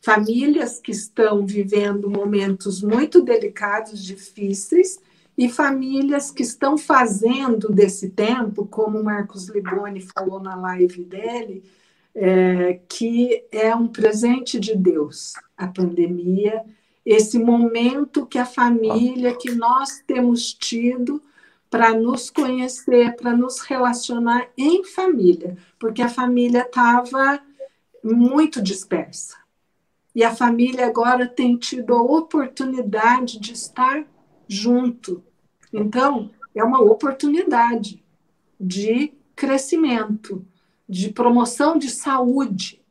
Famílias que estão vivendo momentos muito delicados, difíceis, e famílias que estão fazendo desse tempo, como o Marcos Liboni falou na live dele, é, que é um presente de Deus, a pandemia, esse momento que a família, que nós temos tido para nos conhecer, para nos relacionar em família, porque a família estava muito dispersa. E a família agora tem tido a oportunidade de estar junto. Então, é uma oportunidade de crescimento, de promoção de saúde.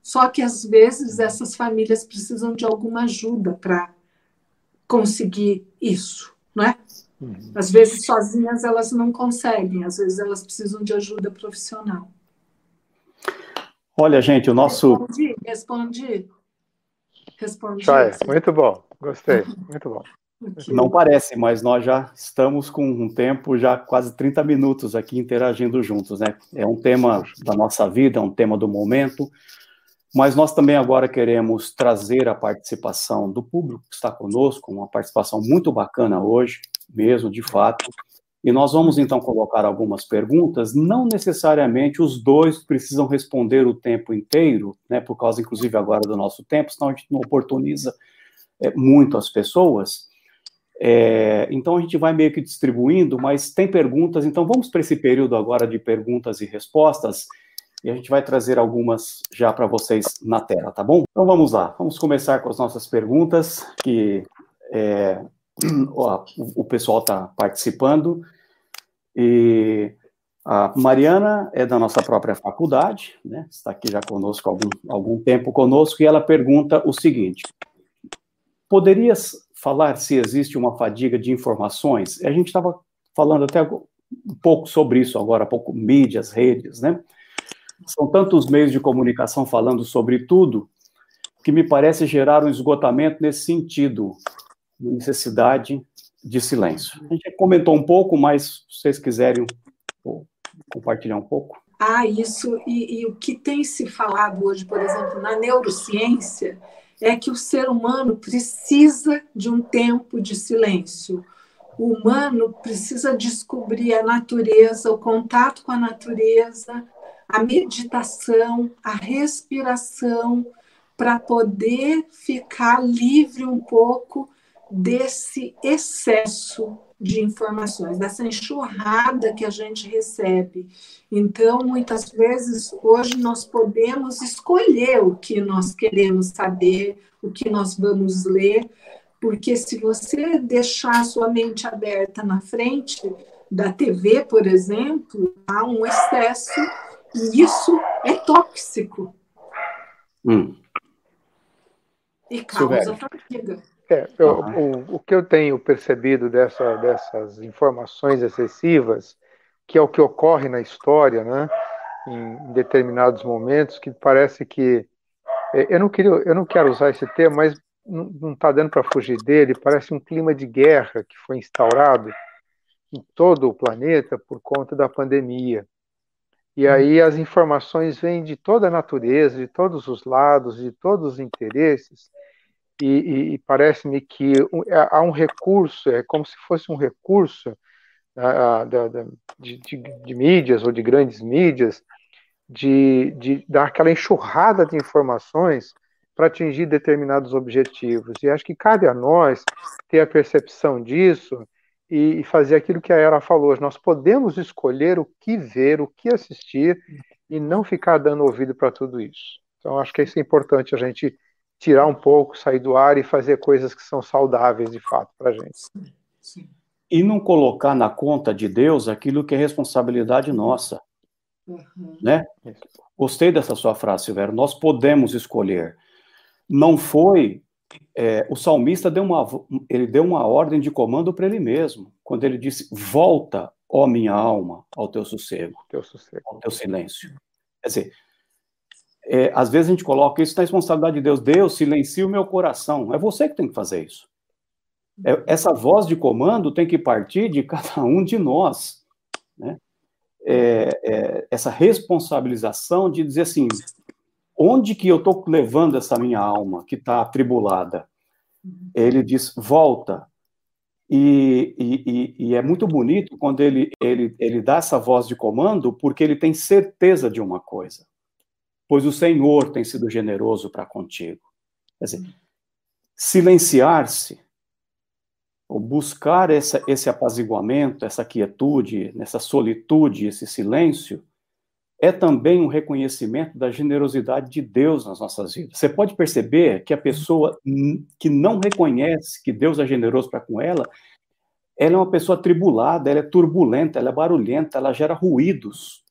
Só que às vezes essas famílias precisam de alguma ajuda para conseguir isso, não é? Uhum. Às vezes sozinhas elas não conseguem, às vezes elas precisam de ajuda profissional. Olha, gente, o nosso. Respondi, respondi. Respondi. Joia, muito bom, gostei, muito bom. Não parece, mas nós já estamos com um tempo, já quase 30 minutos aqui interagindo juntos, né? É um tema da nossa vida, é um tema do momento, mas nós também agora queremos trazer a participação do público que está conosco, uma participação muito bacana hoje, mesmo, de fato. E nós vamos então colocar algumas perguntas, não necessariamente os dois precisam responder o tempo inteiro, né, por causa inclusive agora do nosso tempo, senão a gente não oportuniza é, muito as pessoas. É, então a gente vai meio que distribuindo, mas tem perguntas, então vamos para esse período agora de perguntas e respostas, e a gente vai trazer algumas já para vocês na tela, tá bom? Então vamos lá, vamos começar com as nossas perguntas, que é, ó, o pessoal está participando. E a Mariana é da nossa própria faculdade, né? está aqui já conosco há algum, algum tempo conosco, e ela pergunta o seguinte: poderias falar se existe uma fadiga de informações? A gente estava falando até um pouco sobre isso agora, há pouco, mídias, redes, né? São tantos meios de comunicação falando sobre tudo que me parece gerar um esgotamento nesse sentido necessidade de silêncio. A gente comentou um pouco, mas se vocês quiserem compartilhar um pouco. Ah, isso, e, e, o que tem se falado hoje, por exemplo, na neurociência, é que o ser humano precisa de um tempo de silêncio. O humano precisa descobrir a natureza, o contato com a natureza, a meditação, a respiração, para poder ficar livre um pouco desse excesso de informações, dessa enxurrada que a gente recebe. Então, muitas vezes, hoje nós podemos escolher o que nós queremos saber, o que nós vamos ler, porque se você deixar a sua mente aberta na frente da TV, por exemplo, há um excesso e isso é tóxico. Hum. E causa fadiga. É, eu, o, o que eu tenho percebido dessa, dessas informações excessivas, que é o que ocorre na história, né, em, determinados momentos, que parece que é, eu não queria, eu não quero usar esse termo, mas não está dando para fugir dele. Parece um clima de guerra que foi instaurado em todo o planeta por conta da pandemia. E aí as informações vêm de toda a natureza, de todos os lados, de todos os interesses, e, e, e parece-me que é, há um recurso, é como se fosse um recurso de, de, de, mídias ou de grandes mídias, de, de dar aquela enxurrada de informações para atingir determinados objetivos. E acho que cabe a nós ter a percepção disso e, e fazer aquilo que a Era falou. Nós podemos escolher o que ver, o que assistir e não ficar dando ouvido para tudo isso. Então, acho que isso é importante a gente tirar um pouco, sair do ar e fazer coisas que são saudáveis de fato para a gente. Sim e não colocar na conta de Deus aquilo que é responsabilidade nossa. Uhum. Né? Gostei dessa sua frase, Silvério. Nós podemos escolher. Não foi. É, o salmista deu uma, ele deu uma ordem de comando para ele mesmo, quando ele disse: Volta, ó minha alma, ao teu sossego, teu sossego. ao teu silêncio. Quer dizer, é, às vezes a gente coloca isso na responsabilidade de Deus. Deus, silencia o meu coração. É você que tem que fazer isso. É, essa voz de comando tem que partir de cada um de nós, né? É, é, essa responsabilização de dizer assim, onde que eu estou levando essa minha alma que está atribulada? Ele diz, volta. E, e, e, é muito bonito quando ele, ele, ele dá essa voz de comando, porque ele tem certeza de uma coisa. Pois o Senhor tem sido generoso para contigo. Quer dizer, silenciar-se ou buscar essa, esse apaziguamento, essa quietude, nessa solitude, esse silêncio, é também um reconhecimento da generosidade de Deus nas nossas vidas. Você pode perceber que a pessoa que não reconhece que Deus é generoso para com ela, ela é uma pessoa tribulada, ela é turbulenta, ela é barulhenta, ela gera ruídos.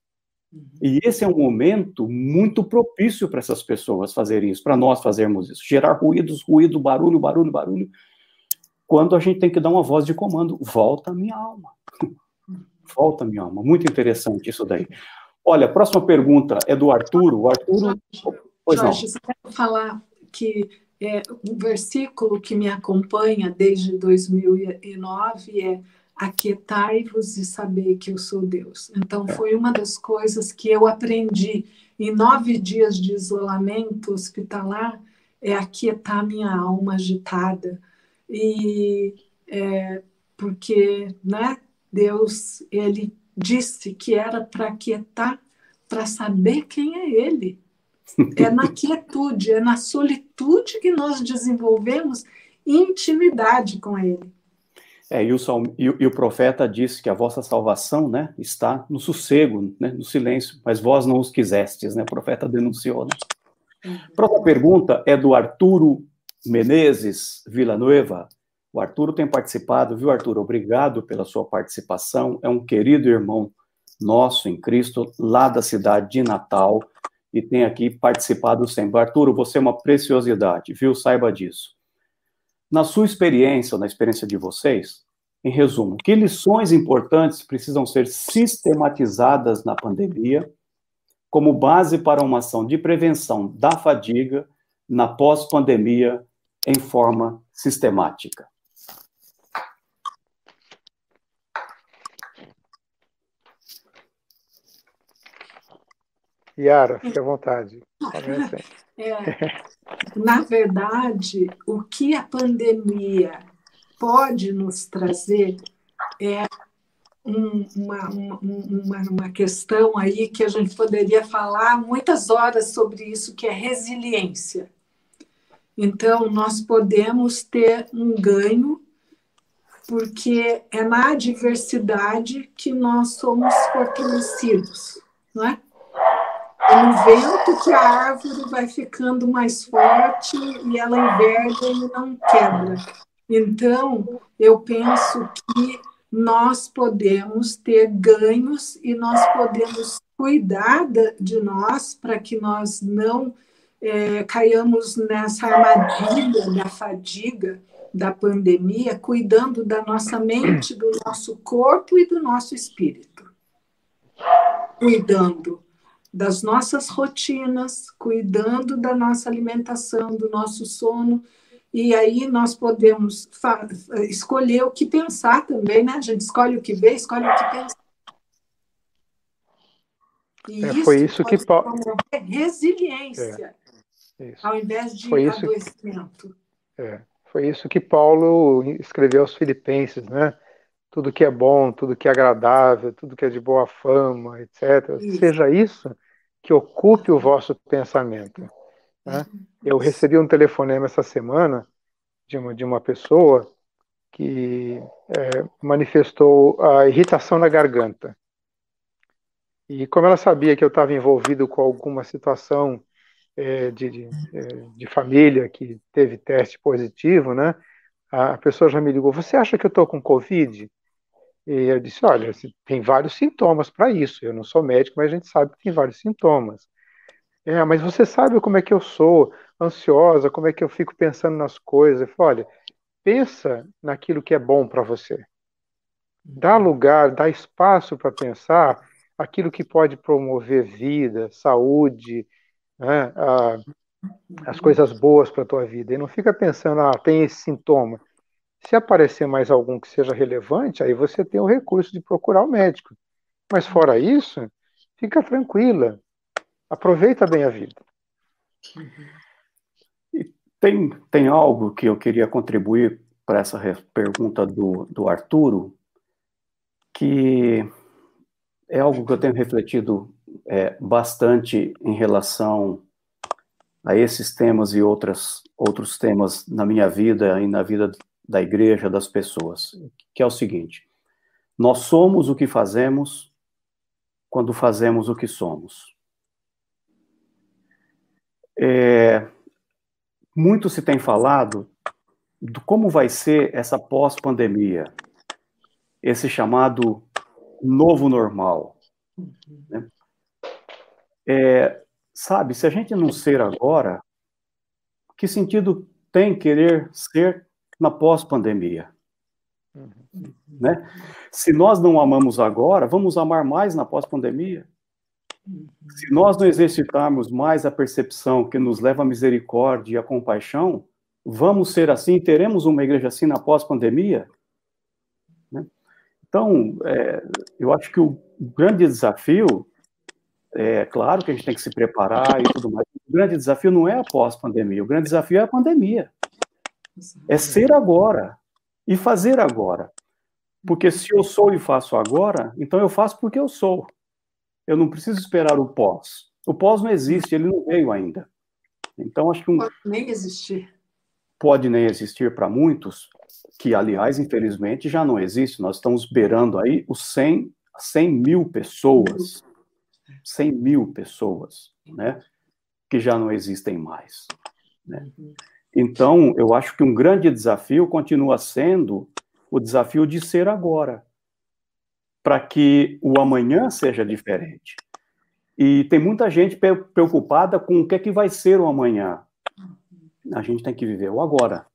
E esse é um momento muito propício para essas pessoas fazerem isso, para nós fazermos isso. Gerar ruídos, ruído, barulho, barulho, barulho quando a gente tem que dar uma voz de comando, volta a minha alma. Volta a minha alma. Muito interessante isso daí. Olha, a próxima pergunta é do Arturo. O Arturo. Pois Jorge, não. quero falar que é, um versículo que me acompanha desde 2009 é aquietai-vos e saber que eu sou Deus. Então, foi uma das coisas que eu aprendi em nove dias de isolamento hospitalar, é aquietar minha alma agitada, e é, porque né, Deus ele disse que era para quietar, para saber quem é Ele. É na quietude, é na solitude que nós desenvolvemos intimidade com Ele. É, e, o, e, o, profeta disse que a vossa salvação né, está no sossego, né, no silêncio, mas vós não os quisestes, né? O profeta denunciou. Né? Uhum. Próxima pergunta é do Arturo Menezes Villanueva. O Arturo tem participado, viu, Arturo? Obrigado pela sua participação. É um querido irmão nosso em Cristo, lá da cidade de Natal, e tem aqui participado sempre. Arturo, você é uma preciosidade, viu? Saiba disso. Na sua experiência, na experiência de vocês, em resumo, que lições importantes precisam ser sistematizadas na pandemia como base para uma ação de prevenção da fadiga na pós-pandemia em forma sistemática. Yara, fique à vontade. É, na verdade, o que a pandemia pode nos trazer é um, uma, uma, uma questão aí que a gente poderia falar muitas horas sobre isso, que é resiliência. Então, nós podemos ter um ganho, porque é na adversidade que nós somos fortalecidos, não é? No vento que a árvore vai ficando mais forte e ela enverga e não quebra. Então, eu penso que nós podemos ter ganhos e nós podemos cuidar de nós para que nós não é, caiamos nessa armadilha da fadiga da pandemia, cuidando da nossa mente, do nosso corpo e do nosso espírito. Cuidando das nossas rotinas, cuidando da nossa alimentação, do nosso sono, e aí nós podemos escolher o que pensar também, né? A gente escolhe o que vê, escolhe o que pensa. E é, isso foi isso que resiliência. É. Isso. Ao invés de foi adoecimento. É, foi isso que Paulo escreveu aos Filipenses, né? Tudo que é bom, tudo que é agradável, tudo que é de boa fama, etc. Isso. Seja isso que ocupe o vosso pensamento. Né? Eu recebi um telefonema essa semana de uma, de uma pessoa que é, manifestou a irritação na garganta. E como ela sabia que eu estava envolvido com alguma situação é, de, de, é, de, família que teve teste positivo, né? A pessoa já me ligou: Você acha que eu estou com Covid? E eu disse: Olha, tem vários sintomas para isso. Eu não sou médico, mas a gente sabe que tem vários sintomas. É, mas você sabe como é que eu sou ansiosa, como é que eu fico pensando nas coisas. Eu falei, Olha, pensa naquilo que é bom para você. Dá lugar, dá espaço para pensar aquilo que pode promover vida, saúde, né, a, as coisas boas para a tua vida. E não fica pensando, ah, tem esse sintoma. Se aparecer mais algum que seja relevante, aí você tem o recurso de procurar o médico. Mas fora isso, fica tranquila. Aproveita bem a vida. E tem, tem algo que eu queria contribuir para essa pergunta do, do Arturo, que é algo que eu tenho refletido é, bastante em relação a esses temas e outras, outros temas na minha vida e na vida da igreja, das pessoas, que é o seguinte: nós somos o que fazemos quando fazemos o que somos. É, muito se tem falado de como vai ser essa pós-pandemia, esse chamado novo normal. Né? É, sabe, se a gente não ser agora, que sentido tem querer ser na pós-pandemia? Uhum. Né? Se nós não amamos agora, vamos amar mais na pós-pandemia? Se nós não exercitarmos mais a percepção que nos leva à misericórdia e à compaixão, vamos ser assim, teremos uma igreja assim na pós-pandemia? Né? Então, é, eu acho que o grande desafio é claro que a gente tem que se preparar e tudo mais. O grande desafio não é a pós-pandemia, o grande desafio é a pandemia. É ser agora e fazer agora. Porque se eu sou e faço agora, então eu faço porque eu sou. Eu não preciso esperar o pós. O pós não existe, ele não veio ainda. Então acho que um pode nem existir. Pode nem existir para muitos, que aliás, infelizmente, já não existe. Nós estamos beirando aí os 100, 100 mil pessoas 100 mil pessoas, né, que já não existem mais. Né? Então, eu acho que um grande desafio continua sendo o desafio de ser agora, para que o amanhã seja diferente. E tem muita gente preocupada com o que é que vai ser o amanhã. A gente tem que viver o agora,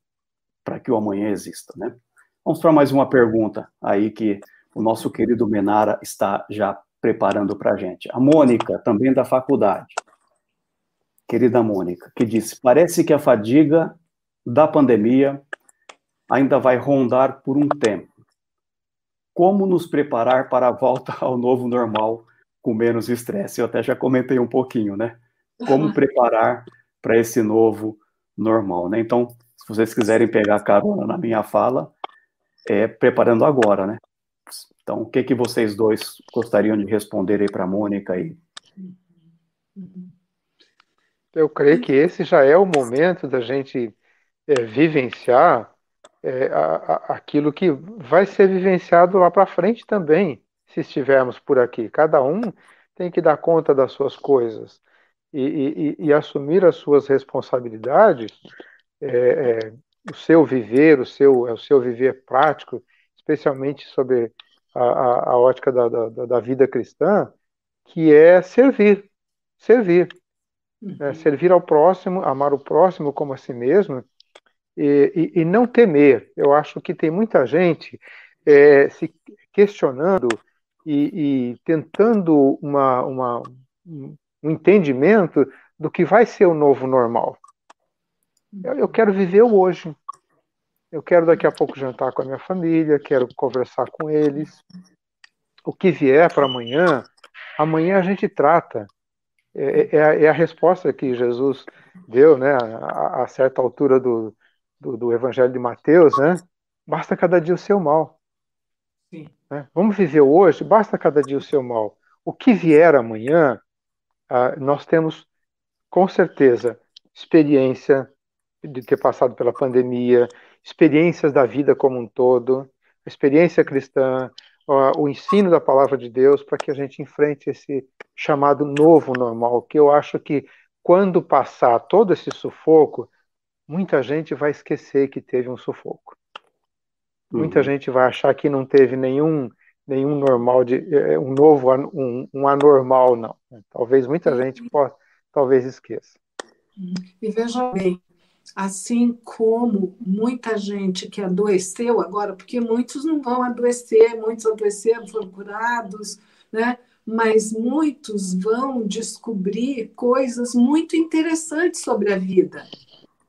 para que o amanhã exista, né? Vamos para mais uma pergunta aí que o nosso querido Menara está já preparando para a gente. A Mônica, também da faculdade, querida Mônica, que disse: parece que a fadiga da pandemia ainda vai rondar por um tempo. Como nos preparar para a volta ao novo normal com menos estresse? Eu até já comentei um pouquinho, né? Como preparar para esse novo normal, né? Então, se vocês quiserem pegar carona na minha fala, é preparando agora, né? Então, o que, que vocês dois gostariam de responder aí para a Mônica aí? Eu creio que esse já é o momento da gente é, vivenciar é, a, a, aquilo que vai ser vivenciado lá para frente também, se estivermos por aqui. Cada um tem que dar conta das suas coisas e, e, e assumir as suas responsabilidades, é, é o seu viver, o seu, o seu viver prático, especialmente sobre a, a, a ótica da, da, da, vida cristã, que é servir, servir? Uhum. é, servir ao próximo, amar o próximo como a si mesmo e, e, e não temer. Eu acho que tem muita gente é, se questionando e, e tentando uma, uma, um entendimento do que vai ser o novo normal. Eu, eu quero viver o hoje. Eu quero daqui a pouco jantar com a minha família, quero conversar com eles. O que vier para amanhã, amanhã a gente trata. É, é, é, a, é, a, resposta que Jesus deu, né, a, a certa altura do, do, do Evangelho de Mateus, né? Basta cada dia o seu mal. Né? Vamos viver hoje, basta cada dia o seu mal. O que vier amanhã, ah, nós temos com certeza experiência de ter passado pela pandemia, experiências da vida como um todo, experiência cristã, o ensino da palavra de Deus para que a gente enfrente esse chamado novo normal, que eu acho que quando passar todo esse sufoco, muita gente vai esquecer que teve um sufoco. Muita uhum. gente vai achar que não teve nenhum nenhum normal de é, um novo um, um anormal não. Talvez muita gente possa, talvez esqueça. E veja bem, assim como muita gente que adoeceu agora, porque muitos não vão adoecer, muitos adoeceram, foram curados, né? mas muitos vão descobrir coisas muito interessantes sobre a vida,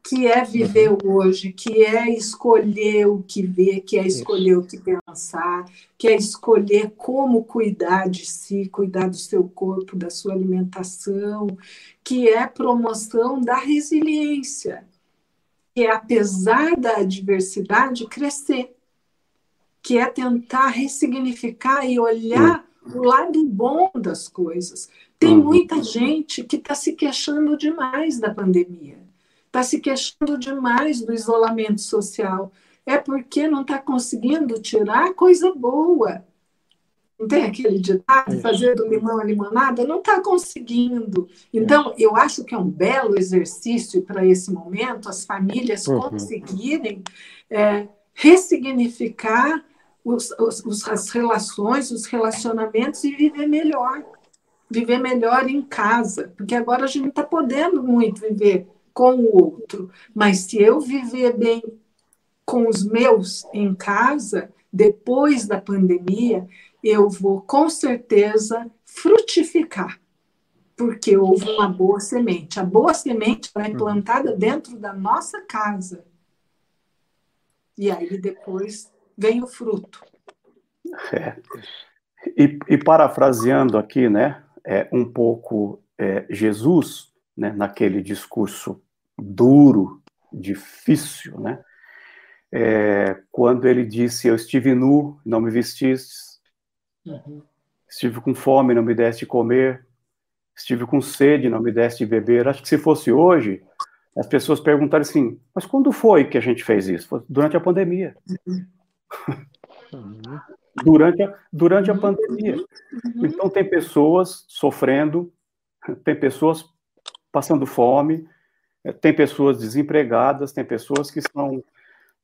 que é viver uhum. hoje, que é escolher o que ver, que é escolher o que pensar, que é escolher como cuidar de si, cuidar do seu corpo, da sua alimentação, que é promoção da resiliência que é, apesar da adversidade, crescer, que é tentar ressignificar e olhar o lado bom das coisas. Tem uhum. muita gente que está se queixando demais da pandemia, está se queixando demais do isolamento social. É porque não está conseguindo tirar coisa boa não tem aquele ditado, fazer do limão a limonada? Não está conseguindo. Então, eu acho que é um belo exercício para esse momento, as famílias uhum. conseguirem é, ressignificar os, os, as relações, os relacionamentos e viver melhor. Viver melhor em casa, porque agora a gente não está podendo muito viver com o outro, mas se eu viver bem com os meus em casa, depois da pandemia, eu vou com certeza frutificar, porque houve uma boa semente. A boa semente é plantada dentro da nossa casa. E aí depois vem o fruto. É. E, e, parafraseando aqui, né, é, um pouco é, Jesus, né, naquele discurso duro, difícil, né, é, quando ele disse: Eu estive nu, não me vestistes, Uhum. Estive com fome, não me deste de comer. Estive com sede, não me deste de beber. Acho que se fosse hoje, as pessoas perguntarem assim: mas quando foi que a gente fez isso? Foi durante a pandemia. Uhum. durante a, durante a uhum. pandemia. Uhum. Então, tem pessoas sofrendo, tem pessoas passando fome, tem pessoas desempregadas, tem pessoas que estão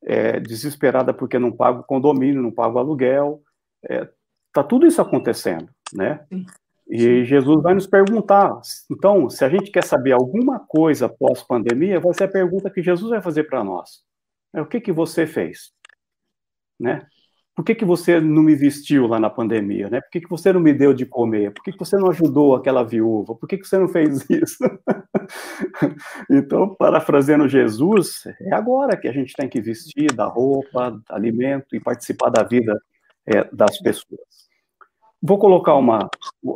é, desesperadas porque não pagam condomínio, não pagam aluguel, é, Está tudo isso acontecendo, né? E Jesus vai nos perguntar. Então, se a gente quer saber alguma coisa pós-pandemia, vai ser a pergunta que Jesus vai fazer para nós. É, o que que você fez? Né? Por que, que você não me vestiu lá na pandemia? Né? Por que, que você não me deu de comer? Por que, que você não ajudou aquela viúva? Por que, que você não fez isso? então, parafraseando Jesus, é agora que a gente tem que vestir, dar roupa, alimento e participar da vida é, das pessoas. Vou colocar uma.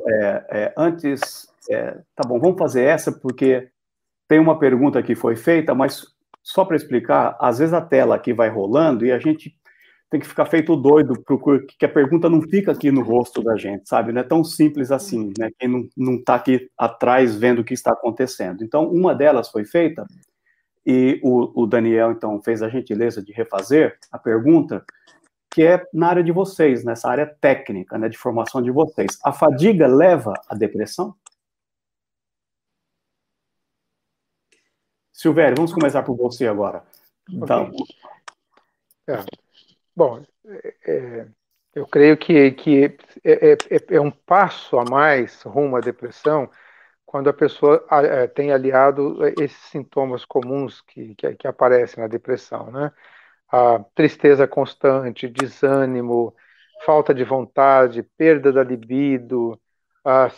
É, é, antes. É, tá bom, vamos fazer essa, porque tem uma pergunta que foi feita, mas só para explicar, às vezes a tela aqui vai rolando e a gente tem que ficar feito doido, que a pergunta não fica aqui no rosto da gente, sabe? Não é tão simples assim, né? Quem não está aqui atrás vendo o que está acontecendo. Então, uma delas foi feita e o, o Daniel, então, fez a gentileza de refazer a pergunta, que é na área de vocês, nessa área técnica, né, de formação de vocês. A fadiga leva à depressão? Silvério, vamos começar por você agora. Então, é. Bom, é, eu creio que, que é, é, é, um passo a mais rumo à depressão quando a pessoa é, tem aliado esses sintomas comuns que, que, que aparecem na depressão, né? A tristeza constante, desânimo, falta de vontade, perda da libido,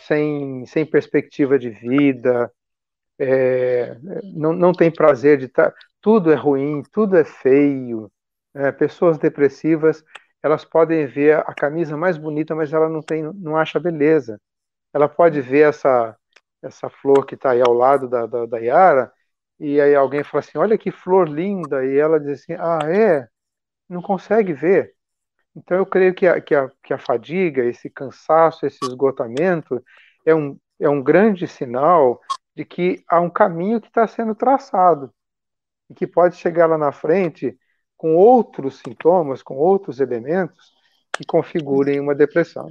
sem, sem perspectiva de vida, é, não, não tem prazer de estar. Tá, tudo é ruim, tudo é feio. É, pessoas depressivas elas podem ver a camisa mais bonita, mas ela não tem, não acha beleza. Ela pode ver essa essa flor que está aí ao lado da, da, da Yara e aí alguém fala assim, olha que flor linda, e ela diz assim, ah, é? Não consegue ver. Então eu creio que a, que a, que a fadiga, esse cansaço, esse esgotamento é um, é um grande sinal de que há um caminho que está sendo traçado e que pode chegar lá na frente com outros sintomas, com outros elementos que configurem uma depressão.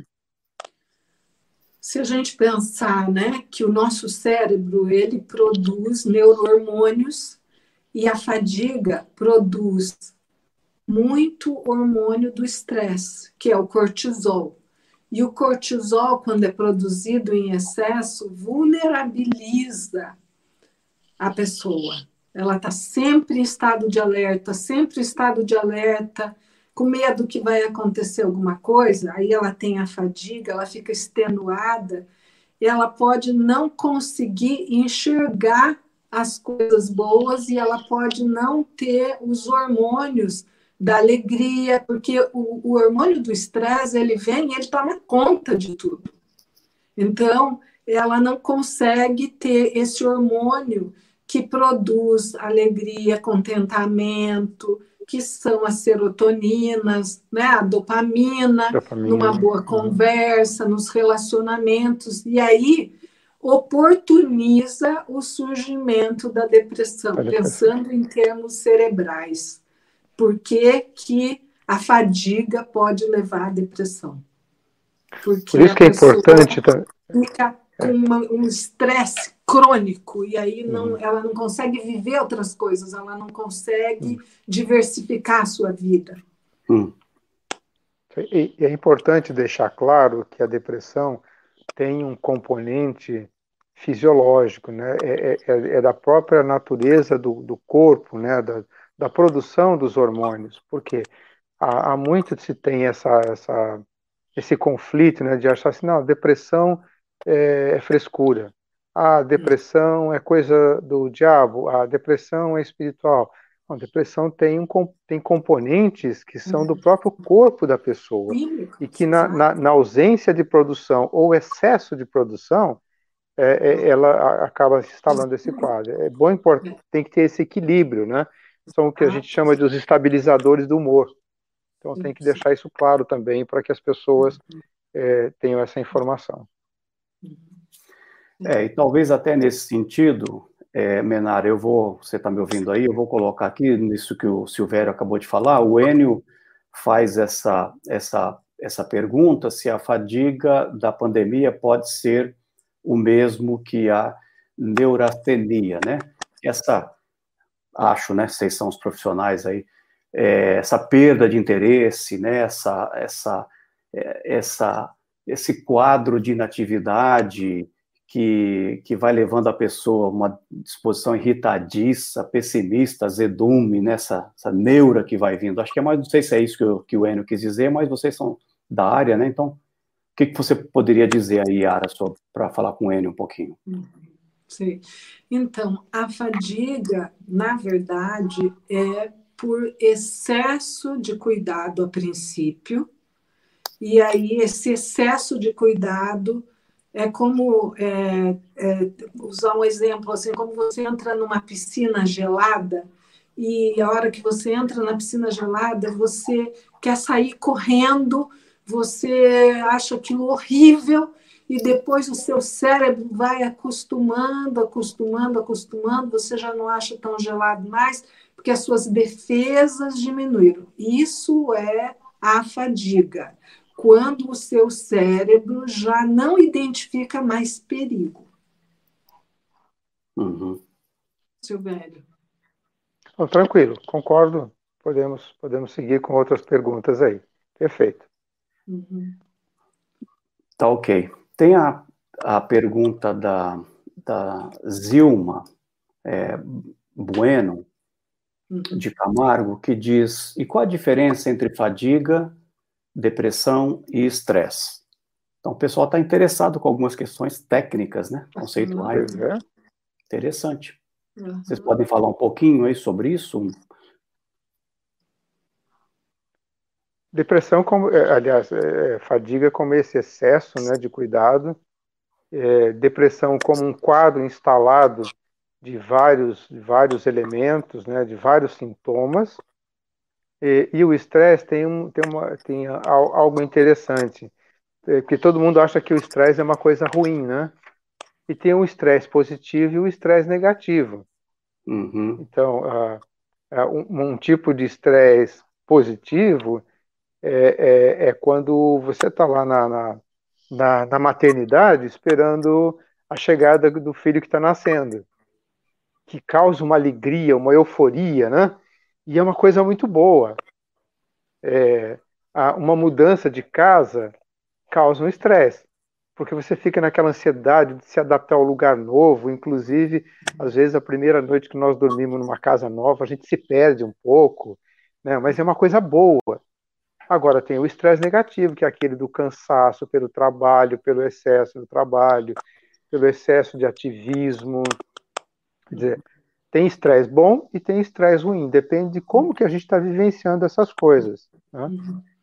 Se a gente pensar, né, que o nosso cérebro ele produz neurohormônios e a fadiga produz muito hormônio do estresse, que é o cortisol. E o cortisol, quando é produzido em excesso, vulnerabiliza a pessoa. Ela está sempre em estado de alerta, sempre em estado de alerta, com medo que vai acontecer alguma coisa, aí ela tem a fadiga, ela fica extenuada, e ela pode não conseguir enxergar as coisas boas e ela pode não ter os hormônios da alegria, porque o, o hormônio do estresse ele vem e ele toma conta de tudo. Então, ela não consegue ter esse hormônio que produz alegria, contentamento, que são as serotoninas, né, a dopamina, dopamina. numa boa uhum. conversa, nos relacionamentos, e aí oportuniza o surgimento da depressão, pensando em termos cerebrais por que, que a fadiga pode levar à depressão. Porque por isso que é importante. Fica com uma, um estresse crônico e aí não, uhum. ela não consegue viver outras coisas, ela não consegue uhum. diversificar a sua vida. Uhum. E, e é importante deixar claro que a depressão tem um componente fisiológico, né? É, é, é, da própria natureza do, do corpo, né? Da, da produção dos hormônios, porque há, há muito se tem essa, essa, esse conflito né, de achar assim, não, depressão é, é frescura, a depressão é coisa do diabo, a depressão é espiritual. A depressão tem, um, tem componentes que são do próprio corpo da pessoa e que na, na, na ausência de produção ou excesso de produção, é, é, ela acaba se instalando esse quadro. É bom, tem que ter esse equilíbrio, né? são o que a gente chama de os estabilizadores do humor. Então tem que deixar isso claro também para que as pessoas é, tenham essa informação. É, e talvez até nesse sentido, é, Menara, eu vou, você está me ouvindo aí, eu vou colocar aqui nisso que o Silvério acabou de falar, o Enio faz essa, essa, essa pergunta se a fadiga da pandemia pode ser o mesmo que a neurastenia, né? Essa acho, né? Vocês são os profissionais aí, é, essa perda de interesse, né? Essa, essa, é, essa, esse quadro de inatividade que, que vai levando a pessoa a uma disposição irritadiça, pessimista, zedume, nessa né? neura que vai vindo. Acho que é mais, não sei se é isso que, eu, que o Enio quis dizer, mas vocês são da área, né? Então, o que, que você poderia dizer aí, Yara, para falar com o Enio um pouquinho? Sim. Então, a fadiga, na verdade, é por excesso de cuidado a princípio, e aí esse excesso de cuidado é como é, é, usar um exemplo assim, como você entra numa piscina gelada e a hora que você entra na piscina gelada você quer sair correndo, você acha aquilo horrível e depois o seu cérebro vai acostumando, acostumando, acostumando, você já não acha tão gelado mais, porque as suas defesas diminuíram. Isso é a fadiga, quando o seu cérebro já não identifica mais perigo. Uhum. Silvério. Oh, tranquilo, concordo. Podemos, podemos seguir com outras perguntas aí. Perfeito. Uhum. Tá ok. Tem a, a pergunta da, da Zilma é, Bueno, uhum. de Camargo, que diz: e qual a diferença entre fadiga, depressão e estresse? Então, o pessoal está interessado com algumas questões técnicas, né? Conceituais. Uhum. Interessante. Uhum. Vocês podem falar um pouquinho aí sobre isso? Depressão, como, é, aliás, é, é, fadiga como esse excesso né, de cuidado, é, depressão como um quadro instalado de vários, de vários elementos, né, de vários sintomas. E, e o estresse tem, um, tem, uma, tem algo interessante, é, porque todo mundo acha que o estresse é uma coisa ruim, né? E tem o estresse positivo e o estresse negativo. Uhum. Então, um, um, tipo de estresse positivo é, é, é, quando você está lá na, na, na, na maternidade esperando a chegada do filho que está nascendo que causa uma alegria, uma euforia, né? E é uma coisa muito boa. É, uma mudança de casa causa um estresse, porque você fica naquela ansiedade de se adaptar ao lugar novo, inclusive, às vezes, a primeira noite que nós dormimos numa casa nova, a gente se perde um pouco, né? mas é uma coisa boa. Agora, tem o estresse negativo, que é aquele do cansaço pelo trabalho, pelo excesso do trabalho, pelo excesso de ativismo, Quer dizer, tem estresse bom e tem estresse ruim, depende de como que a gente está vivenciando essas coisas. Né?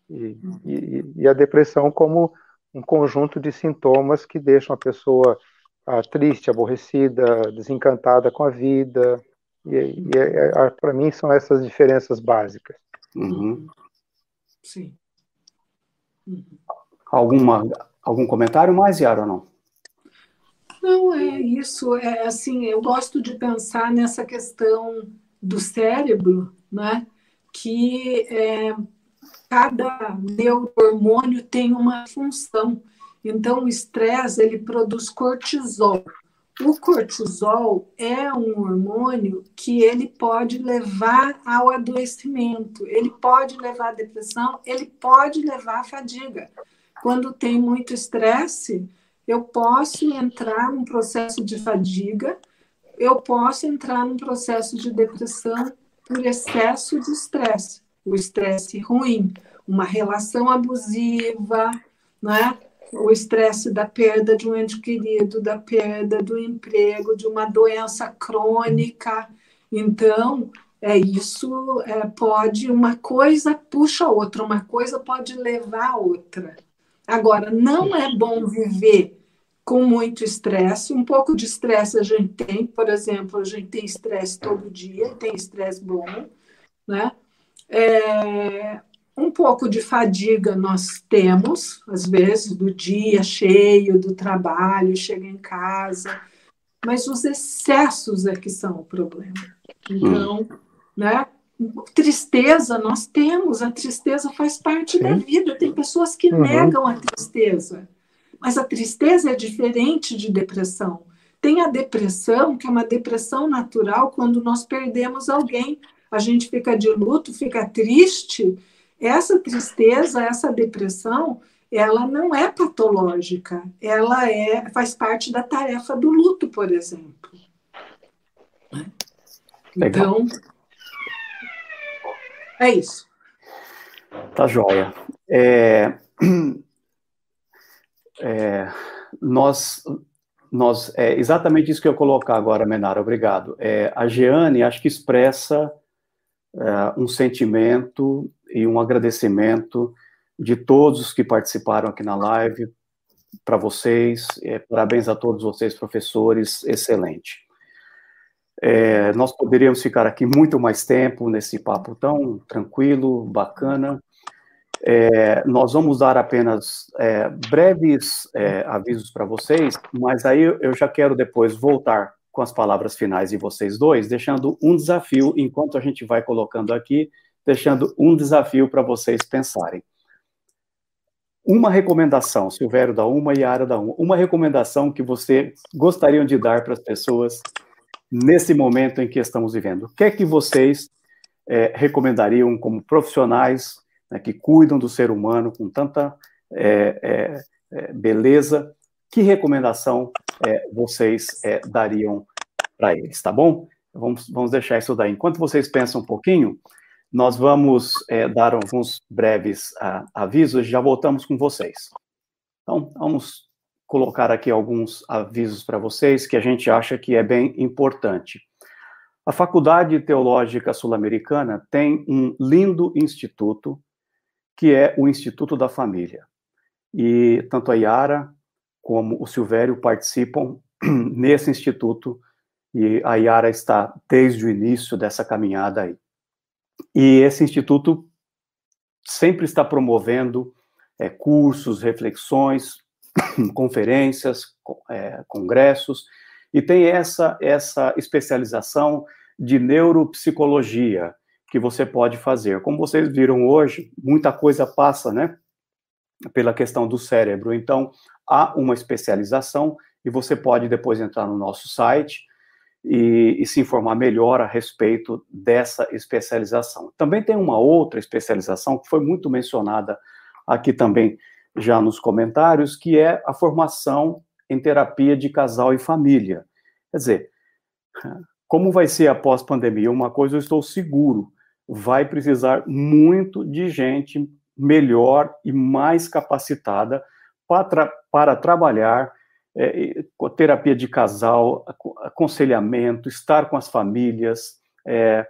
E, e, e, a depressão como um conjunto de sintomas que deixam a pessoa ah, triste, aborrecida, desencantada com a vida. E, e é, é, para mim são essas diferenças básicas. Uhum. Sim. Alguma, algum comentário mais, Yara, ou não? Não, é isso. É assim, eu gosto de pensar nessa questão do cérebro, né? Que é, cada neurohormônio tem uma função. Então, o estresse ele produz cortisol. O cortisol é um hormônio que ele pode levar ao adoecimento, ele pode levar à depressão, ele pode levar à fadiga. Quando tem muito estresse, eu posso entrar num processo de fadiga, eu posso entrar num processo de depressão por excesso de estresse, o estresse ruim, uma relação abusiva, né? o estresse da perda de um ente querido, da perda do emprego, de uma doença crônica. Então, é isso é, pode uma coisa puxa a outra, uma coisa pode levar a outra. Agora, não é bom viver com muito estresse. Um pouco de estresse a gente tem, por exemplo, a gente tem estresse todo dia, tem estresse bom, né? É, um pouco de fadiga nós temos, às vezes, do dia cheio, do trabalho, chega em casa, mas os excessos é que são o problema. Então, hum. né? Tristeza nós temos, a tristeza faz parte Sim. da vida. Tem pessoas que uhum. negam a tristeza. Mas a tristeza é diferente de depressão. Tem a depressão, que é uma depressão natural, quando nós perdemos alguém. A gente fica de luto, fica triste. Essa tristeza, essa depressão, ela não é patológica. Ela é faz parte da tarefa do luto, por exemplo. Então, é isso. Tá joia. É... É, nós, nós, é exatamente isso que eu colocar agora, Menara, obrigado. É, a Jeane, acho que expressa é, um sentimento e um agradecimento de todos os que participaram aqui na live, para vocês, é, parabéns a todos vocês, professores, excelente. É, nós poderíamos ficar aqui muito mais tempo nesse papo tão tranquilo, bacana, é, nós vamos dar apenas é, breves é, avisos para vocês, mas aí eu já quero depois voltar com as palavras finais de vocês dois, deixando um desafio, enquanto a gente vai colocando aqui, deixando um desafio para vocês pensarem. Uma recomendação, Silvério da Uma e Ara da Uma, uma recomendação que você gostariam de dar para as pessoas nesse momento em que estamos vivendo. O que é que vocês é, recomendariam como profissionais né, que cuidam do ser humano com tanta é, é, é beleza. Que recomendação é, vocês é, dariam para eles, tá bom? Vamos, vamos deixar isso daí. Enquanto vocês pensam um pouquinho, nós vamos dar alguns breves uh, avisos e já voltamos com vocês. Então, vamos colocar aqui alguns avisos para vocês que a gente acha que é bem importante. A Faculdade Teológica Sul-Americana tem um lindo instituto que é o Instituto da Família. E tanto a Yara como o Silvério participam nesse instituto e a Yara está desde o início dessa caminhada aí. E esse instituto sempre está promovendo é, cursos, reflexões, conferências, é, congressos, e tem essa, essa especialização de neuropsicologia que você pode fazer. Como vocês viram hoje, muita coisa passa, né, pela questão do cérebro. Então, há uma especialização e você pode depois entrar no nosso site e, e, se informar melhor a respeito dessa especialização. Também tem uma outra especialização que foi muito mencionada aqui também já nos comentários, que é a formação em terapia de casal e família. Quer dizer, como vai ser após pandemia? Uma coisa eu estou seguro, vai precisar muito de gente melhor e mais capacitada para, tra para trabalhar é, terapia de casal, aconselhamento, estar com as famílias. É,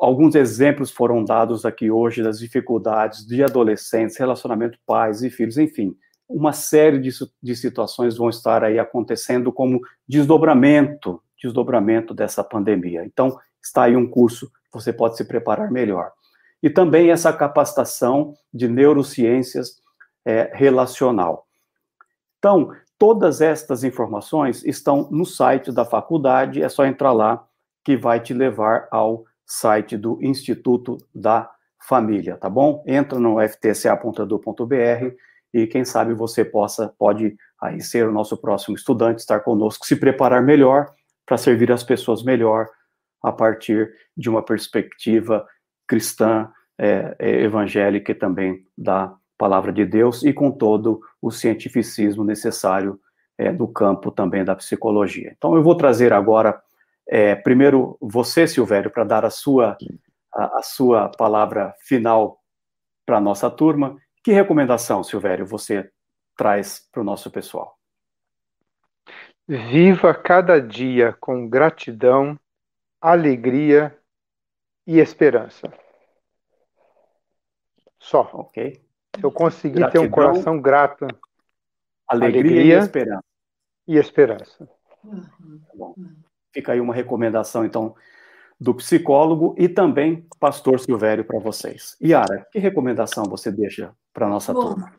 alguns exemplos foram dados aqui hoje das dificuldades de adolescentes, relacionamento pais e filhos, enfim, uma série de, de situações vão estar aí acontecendo como desdobramento desdobramento dessa pandemia. Então, está aí um curso você pode se preparar melhor. E também essa capacitação de neurociências é, relacional. Então, todas estas informações estão no site da faculdade, é só entrar lá que vai te levar ao a partir de uma perspectiva cristã, é, é, evangélica e também da palavra de Deus e com todo o cientificismo necessário é, do campo também da psicologia. Então, eu vou trazer agora, é, primeiro, você, Silvério, para dar a sua, a, a sua palavra final para a nossa turma. Que recomendação, Silvério, você traz para o nosso pessoal? Viva cada dia com gratidão, alegria e esperança. Só. Ok. Se eu conseguir gratidão, ter um coração grato, alegria, alegria e esperança. E esperança. Tá bom. Fica aí uma recomendação, então, do psicólogo e também pastor Silvério para vocês. Yara, que recomendação você deixa para a nossa Bom, turma?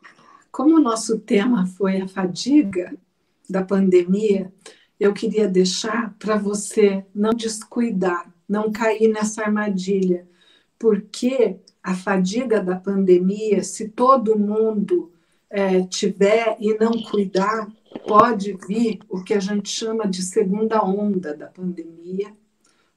Como o nosso tema foi a fadiga, da pandemia, eu queria deixar para você não descuidar, não cair nessa armadilha, porque a fadiga da pandemia, se todo mundo é, tiver e não cuidar, pode vir o que a gente chama de segunda onda da pandemia,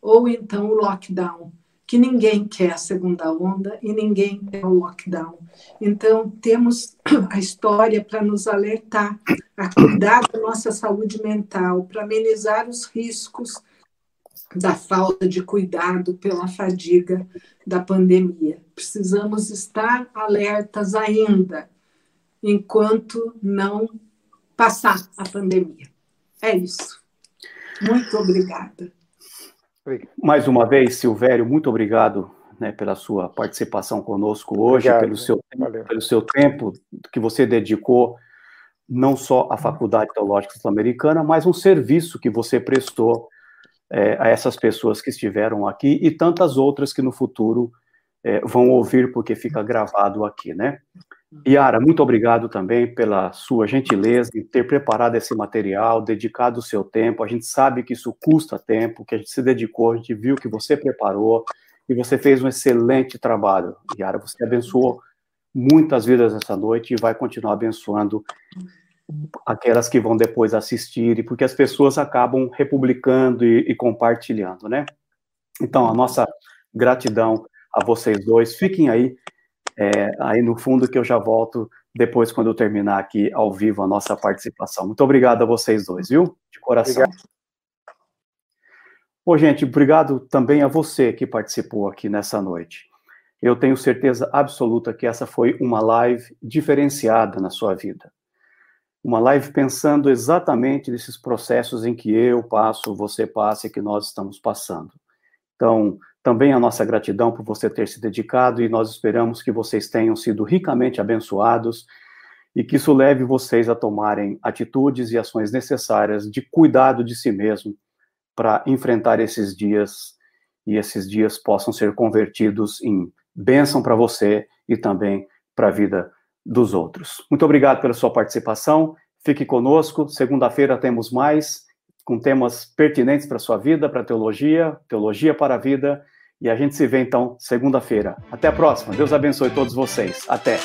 ou então o lockdown, que ninguém quer a segunda onda e ninguém quer o lockdown. Então, temos a história para nos alertar a cuidar da nossa saúde mental, para amenizar os riscos da falta de cuidado pela fadiga da pandemia. Precisamos estar alertas ainda, enquanto não passar a pandemia. É isso. Muito obrigada. Mais uma vez, Silvério, muito obrigado né, pela sua participação conosco hoje, obrigado, pelo, seu, pelo seu tempo que você dedicou não só à Faculdade Teológica Sul-Americana, mas um serviço que você prestou é, a essas pessoas que estiveram aqui e tantas outras que no futuro é, vão ouvir porque fica gravado aqui, né? Yara, muito obrigado também pela sua gentileza em ter preparado esse material, dedicado o seu tempo. A gente sabe que isso custa tempo, que a gente se dedicou, a gente viu que você preparou e você fez um excelente trabalho. Yara, você abençoou muitas vidas essa noite e vai continuar abençoando aquelas que vão depois assistir, porque as pessoas acabam republicando e, e compartilhando, né? Então, a nossa gratidão a vocês dois. Fiquem aí é, aí no fundo que eu já volto depois quando eu terminar aqui ao vivo a nossa participação. Muito obrigado a vocês dois, viu? De coração. Obrigado. Bom, gente, obrigado também a você que participou aqui nessa noite. Eu tenho certeza absoluta que essa foi uma live diferenciada na sua vida. Uma live pensando exatamente nesses processos em que eu passo, você passa e que nós estamos passando. Então, também a nossa gratidão por você ter se dedicado e nós esperamos que vocês tenham sido ricamente abençoados e que isso leve vocês a tomarem atitudes e ações necessárias de cuidado de si mesmo para enfrentar esses dias e esses dias possam ser convertidos em bênção para você e também para a vida dos outros. Muito obrigado pela sua participação. Fique conosco. Segunda-feira temos mais com temas pertinentes para a sua vida, para a teologia, teologia para a vida. E a gente se vê então segunda-feira. Até a próxima. Deus abençoe todos vocês. Até.